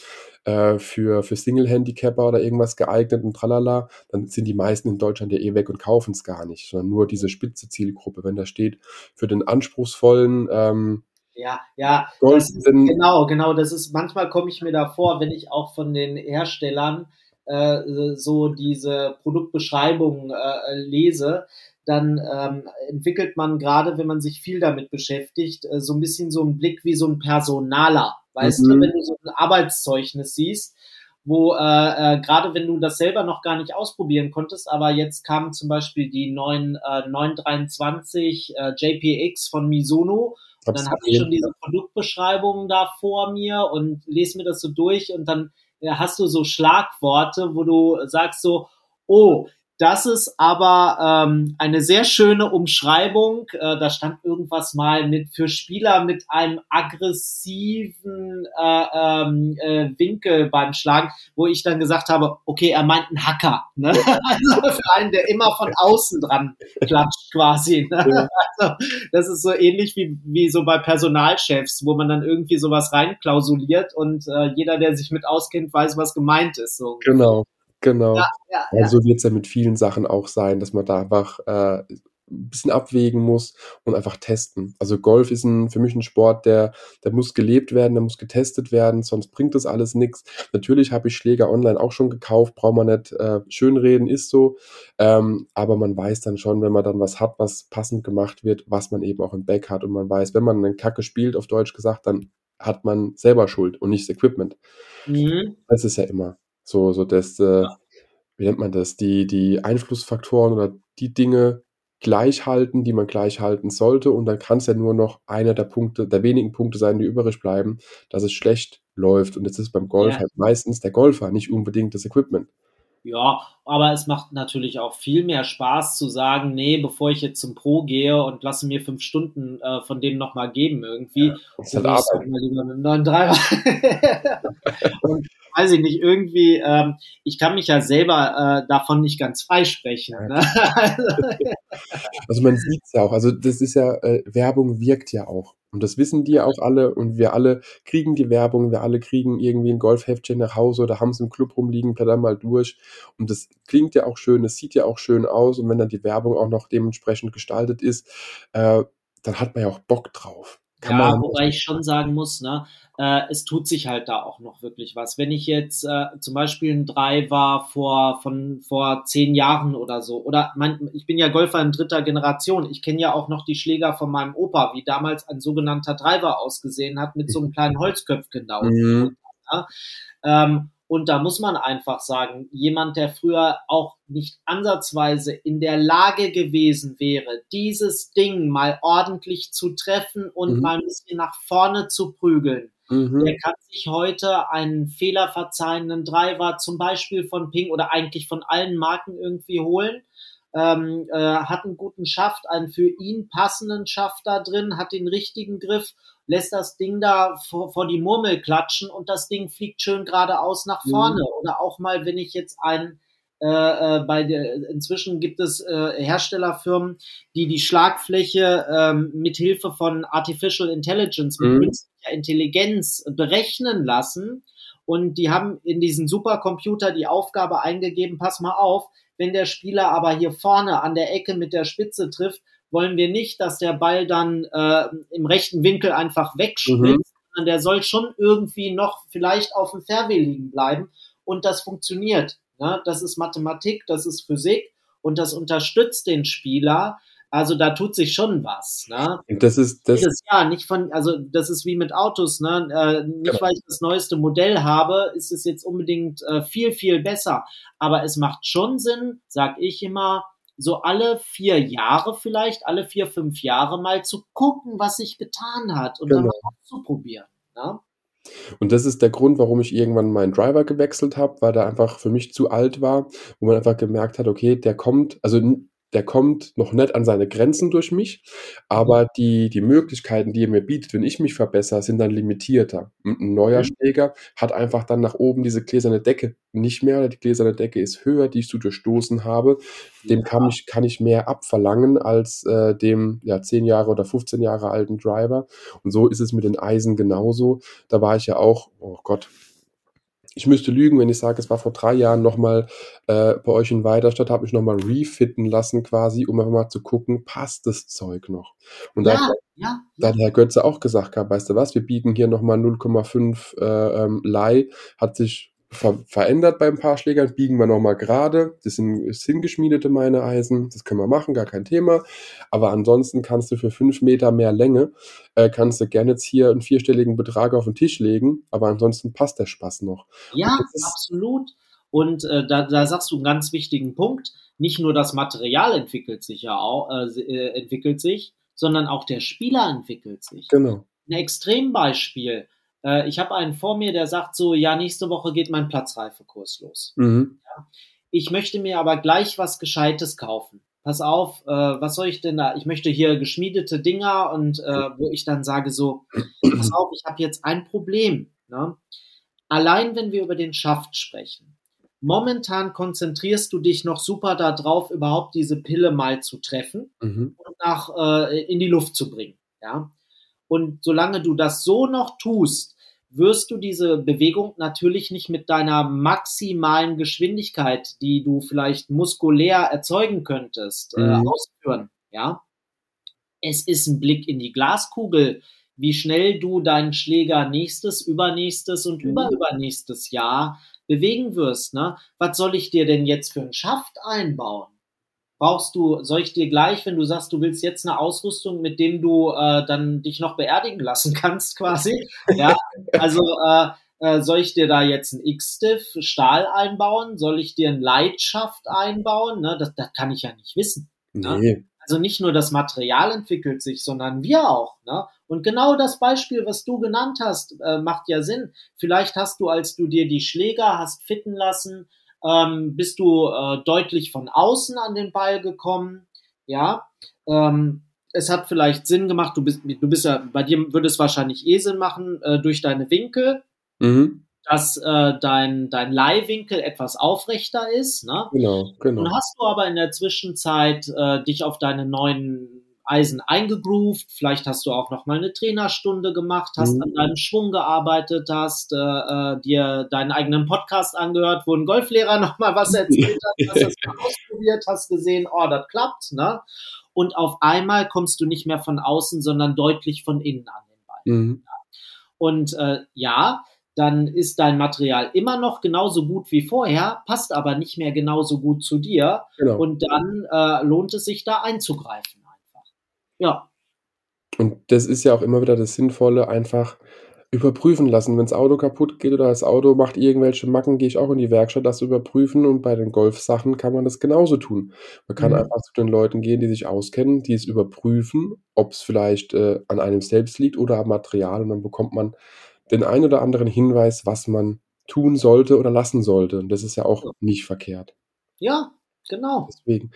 äh, für, für Single-Handicapper oder irgendwas geeignet und tralala, dann sind die meisten in Deutschland ja eh weg und kaufen es gar nicht, sondern nur diese spitze Zielgruppe. Wenn da steht für den anspruchsvollen, ähm, ja, ja, ist, genau, genau. Das ist manchmal komme ich mir da vor, wenn ich auch von den Herstellern äh, so diese Produktbeschreibungen äh, lese, dann ähm, entwickelt man gerade, wenn man sich viel damit beschäftigt, äh, so ein bisschen so einen Blick wie so ein Personaler. Weißt mhm. du, wenn du so ein Arbeitszeugnis siehst wo äh, äh, gerade wenn du das selber noch gar nicht ausprobieren konntest, aber jetzt kamen zum Beispiel die neuen äh, 923 äh, JPX von Mizuno und dann habe ich schon diese Produktbeschreibungen da vor mir und lese mir das so durch und dann äh, hast du so Schlagworte, wo du sagst so, oh, das ist aber ähm, eine sehr schöne Umschreibung. Äh, da stand irgendwas mal mit für Spieler mit einem aggressiven äh, ähm, äh, Winkel beim Schlagen, wo ich dann gesagt habe, okay, er meint einen Hacker. Ne? *laughs* Also für einen, der immer von außen dran klatscht quasi. Ne? Also, das ist so ähnlich wie, wie so bei Personalchefs, wo man dann irgendwie sowas reinklausuliert und äh, jeder, der sich mit auskennt, weiß, was gemeint ist. So. Genau. Genau. Ja, ja, ja. Also wird es ja mit vielen Sachen auch sein, dass man da einfach äh, ein bisschen abwägen muss und einfach testen. Also Golf ist ein, für mich ein Sport, der, der muss gelebt werden, der muss getestet werden, sonst bringt das alles nichts. Natürlich habe ich Schläger online auch schon gekauft, braucht man nicht äh, schönreden, ist so. Ähm, aber man weiß dann schon, wenn man dann was hat, was passend gemacht wird, was man eben auch im Back hat. Und man weiß, wenn man einen Kacke spielt, auf Deutsch gesagt, dann hat man selber Schuld und nicht das Equipment. Mhm. Das ist ja immer. So, so dass, äh, wie nennt man das, die, die Einflussfaktoren oder die Dinge gleich halten, die man gleich halten sollte. Und dann kann es ja nur noch einer der Punkte, der wenigen Punkte sein, die übrig bleiben, dass es schlecht läuft. Und jetzt ist beim Golf ja. halt meistens der Golfer, nicht unbedingt das Equipment. Ja, aber es macht natürlich auch viel mehr Spaß zu sagen, nee, bevor ich jetzt zum Pro gehe und lasse mir fünf Stunden äh, von dem nochmal geben irgendwie. Ja, das ist halt Arbeit. Lieber mit einem neuen Dreier. *laughs* und weiß ich nicht, irgendwie, ähm, ich kann mich ja selber äh, davon nicht ganz freisprechen. Ne? *laughs* also man sieht es ja auch, also das ist ja, äh, Werbung wirkt ja auch. Und das wissen die auch alle. Und wir alle kriegen die Werbung, wir alle kriegen irgendwie ein Golfheftchen nach Hause oder haben es im Club rumliegen, blättern mal durch. Und das klingt ja auch schön, es sieht ja auch schön aus. Und wenn dann die Werbung auch noch dementsprechend gestaltet ist, äh, dann hat man ja auch Bock drauf. Kann ja, wobei ich schon sagen muss, ne, äh, es tut sich halt da auch noch wirklich was. Wenn ich jetzt äh, zum Beispiel ein Driver vor, von vor zehn Jahren oder so, oder mein, ich bin ja Golfer in dritter Generation, ich kenne ja auch noch die Schläger von meinem Opa, wie damals ein sogenannter Driver ausgesehen hat, mit so einem kleinen Holzköpfchen da. Mhm. Ja? Ähm, und da muss man einfach sagen, jemand, der früher auch nicht ansatzweise in der Lage gewesen wäre, dieses Ding mal ordentlich zu treffen und mhm. mal ein bisschen nach vorne zu prügeln, mhm. der kann sich heute einen fehlerverzeihenden Driver zum Beispiel von Ping oder eigentlich von allen Marken irgendwie holen. Ähm, äh, hat einen guten Schaft, einen für ihn passenden Schaft da drin, hat den richtigen Griff lässt das Ding da vor, vor die Murmel klatschen und das Ding fliegt schön geradeaus nach mhm. vorne. Mhm. Oder auch mal, wenn ich jetzt ein äh, äh, bei der, inzwischen gibt es äh, Herstellerfirmen, die die Schlagfläche ähm, mit Hilfe von Artificial Intelligence, mit mhm. künstlicher Intelligenz berechnen lassen. Und die haben in diesen Supercomputer die Aufgabe eingegeben, pass mal auf, wenn der Spieler aber hier vorne an der Ecke mit der Spitze trifft, wollen wir nicht, dass der Ball dann äh, im rechten Winkel einfach wegspritzt, mhm. sondern der soll schon irgendwie noch vielleicht auf dem Fairway liegen bleiben und das funktioniert. Ne? Das ist Mathematik, das ist Physik und das unterstützt den Spieler. Also da tut sich schon was. Ne? Das ist das. Jedes Jahr nicht von, also das ist wie mit Autos. Ne? Äh, nicht genau. weil ich das neueste Modell habe, ist es jetzt unbedingt äh, viel viel besser. Aber es macht schon Sinn, sag ich immer, so alle vier Jahre vielleicht, alle vier, fünf Jahre mal zu gucken, was sich getan hat und genau. dann mal auszuprobieren. Ne? Und das ist der Grund, warum ich irgendwann meinen Driver gewechselt habe, weil der einfach für mich zu alt war, wo man einfach gemerkt hat, okay, der kommt, also der kommt noch nicht an seine Grenzen durch mich, aber mhm. die, die Möglichkeiten, die er mir bietet, wenn ich mich verbessere, sind dann limitierter. Und ein neuer mhm. Schläger hat einfach dann nach oben diese gläserne Decke nicht mehr, oder die gläserne Decke ist höher, die ich zu durchstoßen habe. Dem kann ich, kann ich mehr abverlangen als äh, dem ja, 10 Jahre oder 15 Jahre alten Driver. Und so ist es mit den Eisen genauso. Da war ich ja auch, oh Gott, ich müsste lügen, wenn ich sage, es war vor drei Jahren nochmal äh, bei euch in Weiderstadt, habe ich nochmal refitten lassen quasi, um einfach mal zu gucken, passt das Zeug noch? Und ja, da, ja, da hat Herr Götze auch gesagt weißt du was, wir bieten hier nochmal 0,5 äh, ähm, Leih, hat sich ver verändert bei ein paar Schlägern, biegen wir nochmal gerade. Das sind, das sind geschmiedete meine Eisen, das können wir machen, gar kein Thema. Aber ansonsten kannst du für fünf Meter mehr Länge, äh, kannst du gerne jetzt hier einen vierstelligen Betrag auf den Tisch legen, aber ansonsten passt der Spaß noch. Ja, absolut. Und äh, da, da sagst du einen ganz wichtigen Punkt. Nicht nur das Material entwickelt sich ja auch, äh, äh entwickelt sich, sondern auch der Spieler entwickelt sich. Genau. Ein Extrembeispiel äh, ich habe einen vor mir, der sagt so, ja, nächste Woche geht mein Platzreifekurs los. Mhm. Ja. Ich möchte mir aber gleich was Gescheites kaufen. Pass auf, äh, was soll ich denn da? Ich möchte hier geschmiedete Dinger und äh, wo ich dann sage so, pass auf, ich habe jetzt ein Problem. Ne? Allein wenn wir über den Schaft sprechen, momentan konzentrierst du dich noch super darauf, überhaupt diese Pille mal zu treffen mhm. und nach äh, in die Luft zu bringen. Ja. Und solange du das so noch tust, wirst du diese Bewegung natürlich nicht mit deiner maximalen Geschwindigkeit, die du vielleicht muskulär erzeugen könntest, äh, mhm. äh, ausführen. Ja, es ist ein Blick in die Glaskugel, wie schnell du deinen Schläger nächstes, übernächstes und mhm. überübernächstes Jahr bewegen wirst. Ne? Was soll ich dir denn jetzt für einen Schaft einbauen? Brauchst du, soll ich dir gleich, wenn du sagst, du willst jetzt eine Ausrüstung, mit dem du äh, dann dich noch beerdigen lassen *laughs* kannst, quasi. Ja, also äh, äh, soll ich dir da jetzt ein X-Stiff Stahl einbauen? Soll ich dir ein Leitschaft einbauen? Ne? Das, das kann ich ja nicht wissen. Ne? Nee. Also nicht nur das Material entwickelt sich, sondern wir auch. Ne? Und genau das Beispiel, was du genannt hast, äh, macht ja Sinn. Vielleicht hast du, als du dir die Schläger hast fitten lassen, ähm, bist du äh, deutlich von außen an den Ball gekommen. Ja, ähm, es hat vielleicht Sinn gemacht. Du bist, du bist ja, bei dir würde es wahrscheinlich eh Sinn machen äh, durch deine Winkel, mhm. dass äh, dein dein Leihwinkel etwas aufrechter ist. Ne? Genau, genau. Und hast du aber in der Zwischenzeit äh, dich auf deine neuen Eisen eingegroovt, vielleicht hast du auch noch mal eine Trainerstunde gemacht, hast mhm. an deinem Schwung gearbeitet, hast äh, äh, dir deinen eigenen Podcast angehört, wo ein Golflehrer *laughs* noch mal was erzählt hat, hast das mal *laughs* ausprobiert, hast gesehen, oh, das klappt, ne? Und auf einmal kommst du nicht mehr von außen, sondern deutlich von innen an den Ball. Mhm. Und äh, ja, dann ist dein Material immer noch genauso gut wie vorher, passt aber nicht mehr genauso gut zu dir. Genau. Und dann äh, lohnt es sich da einzugreifen. Ja. Und das ist ja auch immer wieder das Sinnvolle, einfach überprüfen lassen. Wenn das Auto kaputt geht oder das Auto macht irgendwelche Macken, gehe ich auch in die Werkstatt, das überprüfen. Und bei den Golfsachen kann man das genauso tun. Man kann mhm. einfach zu den Leuten gehen, die sich auskennen, die es überprüfen, ob es vielleicht äh, an einem selbst liegt oder am Material. Und dann bekommt man den einen oder anderen Hinweis, was man tun sollte oder lassen sollte. Und das ist ja auch nicht verkehrt. Ja, Genau. Deswegen.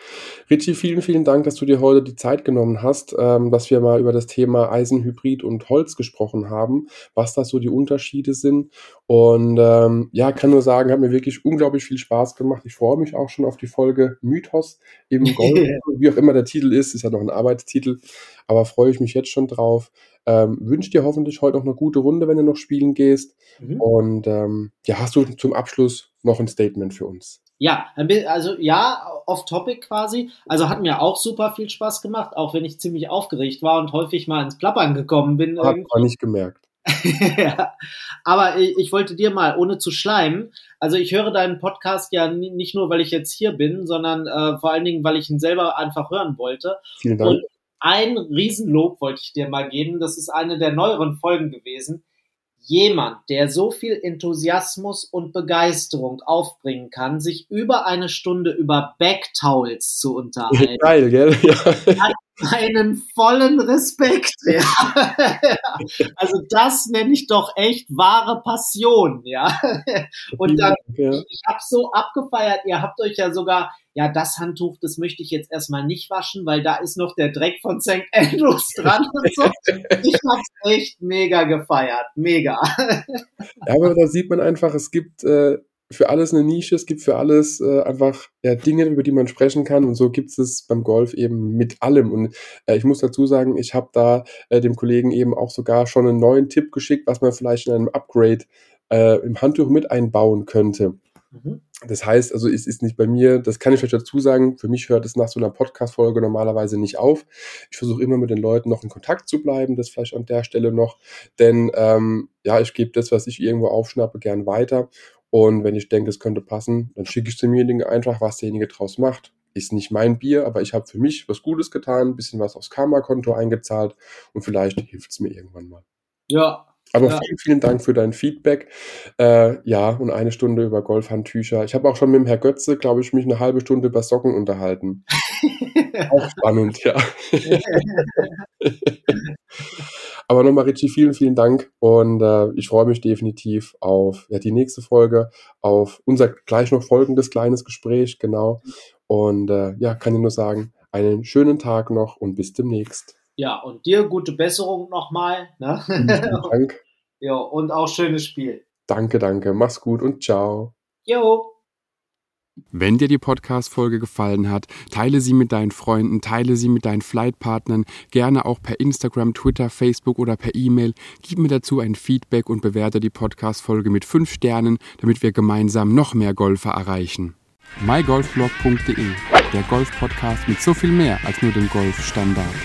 Richie, vielen, vielen Dank, dass du dir heute die Zeit genommen hast, ähm, dass wir mal über das Thema Eisenhybrid und Holz gesprochen haben, was da so die Unterschiede sind. Und ähm, ja, kann nur sagen, hat mir wirklich unglaublich viel Spaß gemacht. Ich freue mich auch schon auf die Folge Mythos im *laughs* Gold, wie auch immer der Titel ist, ist ja noch ein Arbeitstitel, aber freue ich mich jetzt schon drauf. Ähm, wünsche dir hoffentlich heute noch eine gute Runde, wenn du noch spielen gehst. Mhm. Und ähm, ja, hast du zum Abschluss noch ein Statement für uns? Ja, also ja, off-topic quasi. Also hat mir auch super viel Spaß gemacht, auch wenn ich ziemlich aufgeregt war und häufig mal ins Plappern gekommen bin. Hat man nicht gemerkt. *laughs* ja, aber ich, ich, wollte dir mal, ohne zu schleimen, also ich höre deinen Podcast ja nicht nur, weil ich jetzt hier bin, sondern äh, vor allen Dingen, weil ich ihn selber einfach hören wollte. Vielen Dank. Und ein Riesenlob wollte ich dir mal geben. Das ist eine der neueren Folgen gewesen jemand, der so viel Enthusiasmus und Begeisterung aufbringen kann, sich über eine Stunde über Backtowels zu *laughs* unterhalten. Geil, gell? Ja. Hat meinen vollen Respekt. Ja. *laughs* Also das nenne ich doch echt wahre Passion, ja. Und dann, ja. ich habe so abgefeiert, ihr habt euch ja sogar ja, das Handtuch, das möchte ich jetzt erstmal nicht waschen, weil da ist noch der Dreck von St. Andrews dran und so. Ich hab's echt mega gefeiert. Mega. Ja, aber da sieht man einfach, es gibt äh, für alles eine Nische, es gibt für alles äh, einfach ja, Dinge, über die man sprechen kann und so gibt es beim Golf eben mit allem. Und äh, ich muss dazu sagen, ich habe da äh, dem Kollegen eben auch sogar schon einen neuen Tipp geschickt, was man vielleicht in einem Upgrade äh, im Handtuch mit einbauen könnte. Mhm. Das heißt, also es ist nicht bei mir, das kann ich euch dazu sagen, für mich hört es nach so einer Podcast-Folge normalerweise nicht auf. Ich versuche immer mit den Leuten noch in Kontakt zu bleiben, das vielleicht an der Stelle noch, denn ähm, ja, ich gebe das, was ich irgendwo aufschnappe, gern weiter Und wenn ich denke, es könnte passen, dann schicke ich demjenigen einfach, was derjenige draus macht. Ist nicht mein Bier, aber ich habe für mich was Gutes getan, ein bisschen was aufs Karma-Konto eingezahlt und vielleicht hilft es mir irgendwann mal. Ja. Aber ja. vielen, vielen Dank für dein Feedback. Äh, ja, und eine Stunde über Golfhandtücher. Ich habe auch schon mit dem Herr Götze, glaube ich, mich eine halbe Stunde über Socken unterhalten. *laughs* auch spannend, ja. *laughs* Aber nochmal, Richie, vielen, vielen Dank. Und äh, ich freue mich definitiv auf ja, die nächste Folge, auf unser gleich noch folgendes kleines Gespräch, genau. Und äh, ja, kann ich nur sagen, einen schönen Tag noch und bis demnächst. Ja, und dir gute Besserung nochmal. Ne? Vielen *laughs* Dank. ja, und auch schönes Spiel. Danke, danke. Mach's gut und ciao. Jo. Wenn dir die Podcast-Folge gefallen hat, teile sie mit deinen Freunden, teile sie mit deinen Flightpartnern, gerne auch per Instagram, Twitter, Facebook oder per E-Mail. Gib mir dazu ein Feedback und bewerte die Podcast-Folge mit 5 Sternen, damit wir gemeinsam noch mehr Golfer erreichen. mygolfblog.de, der Golf-Podcast mit so viel mehr als nur dem Golfstandard.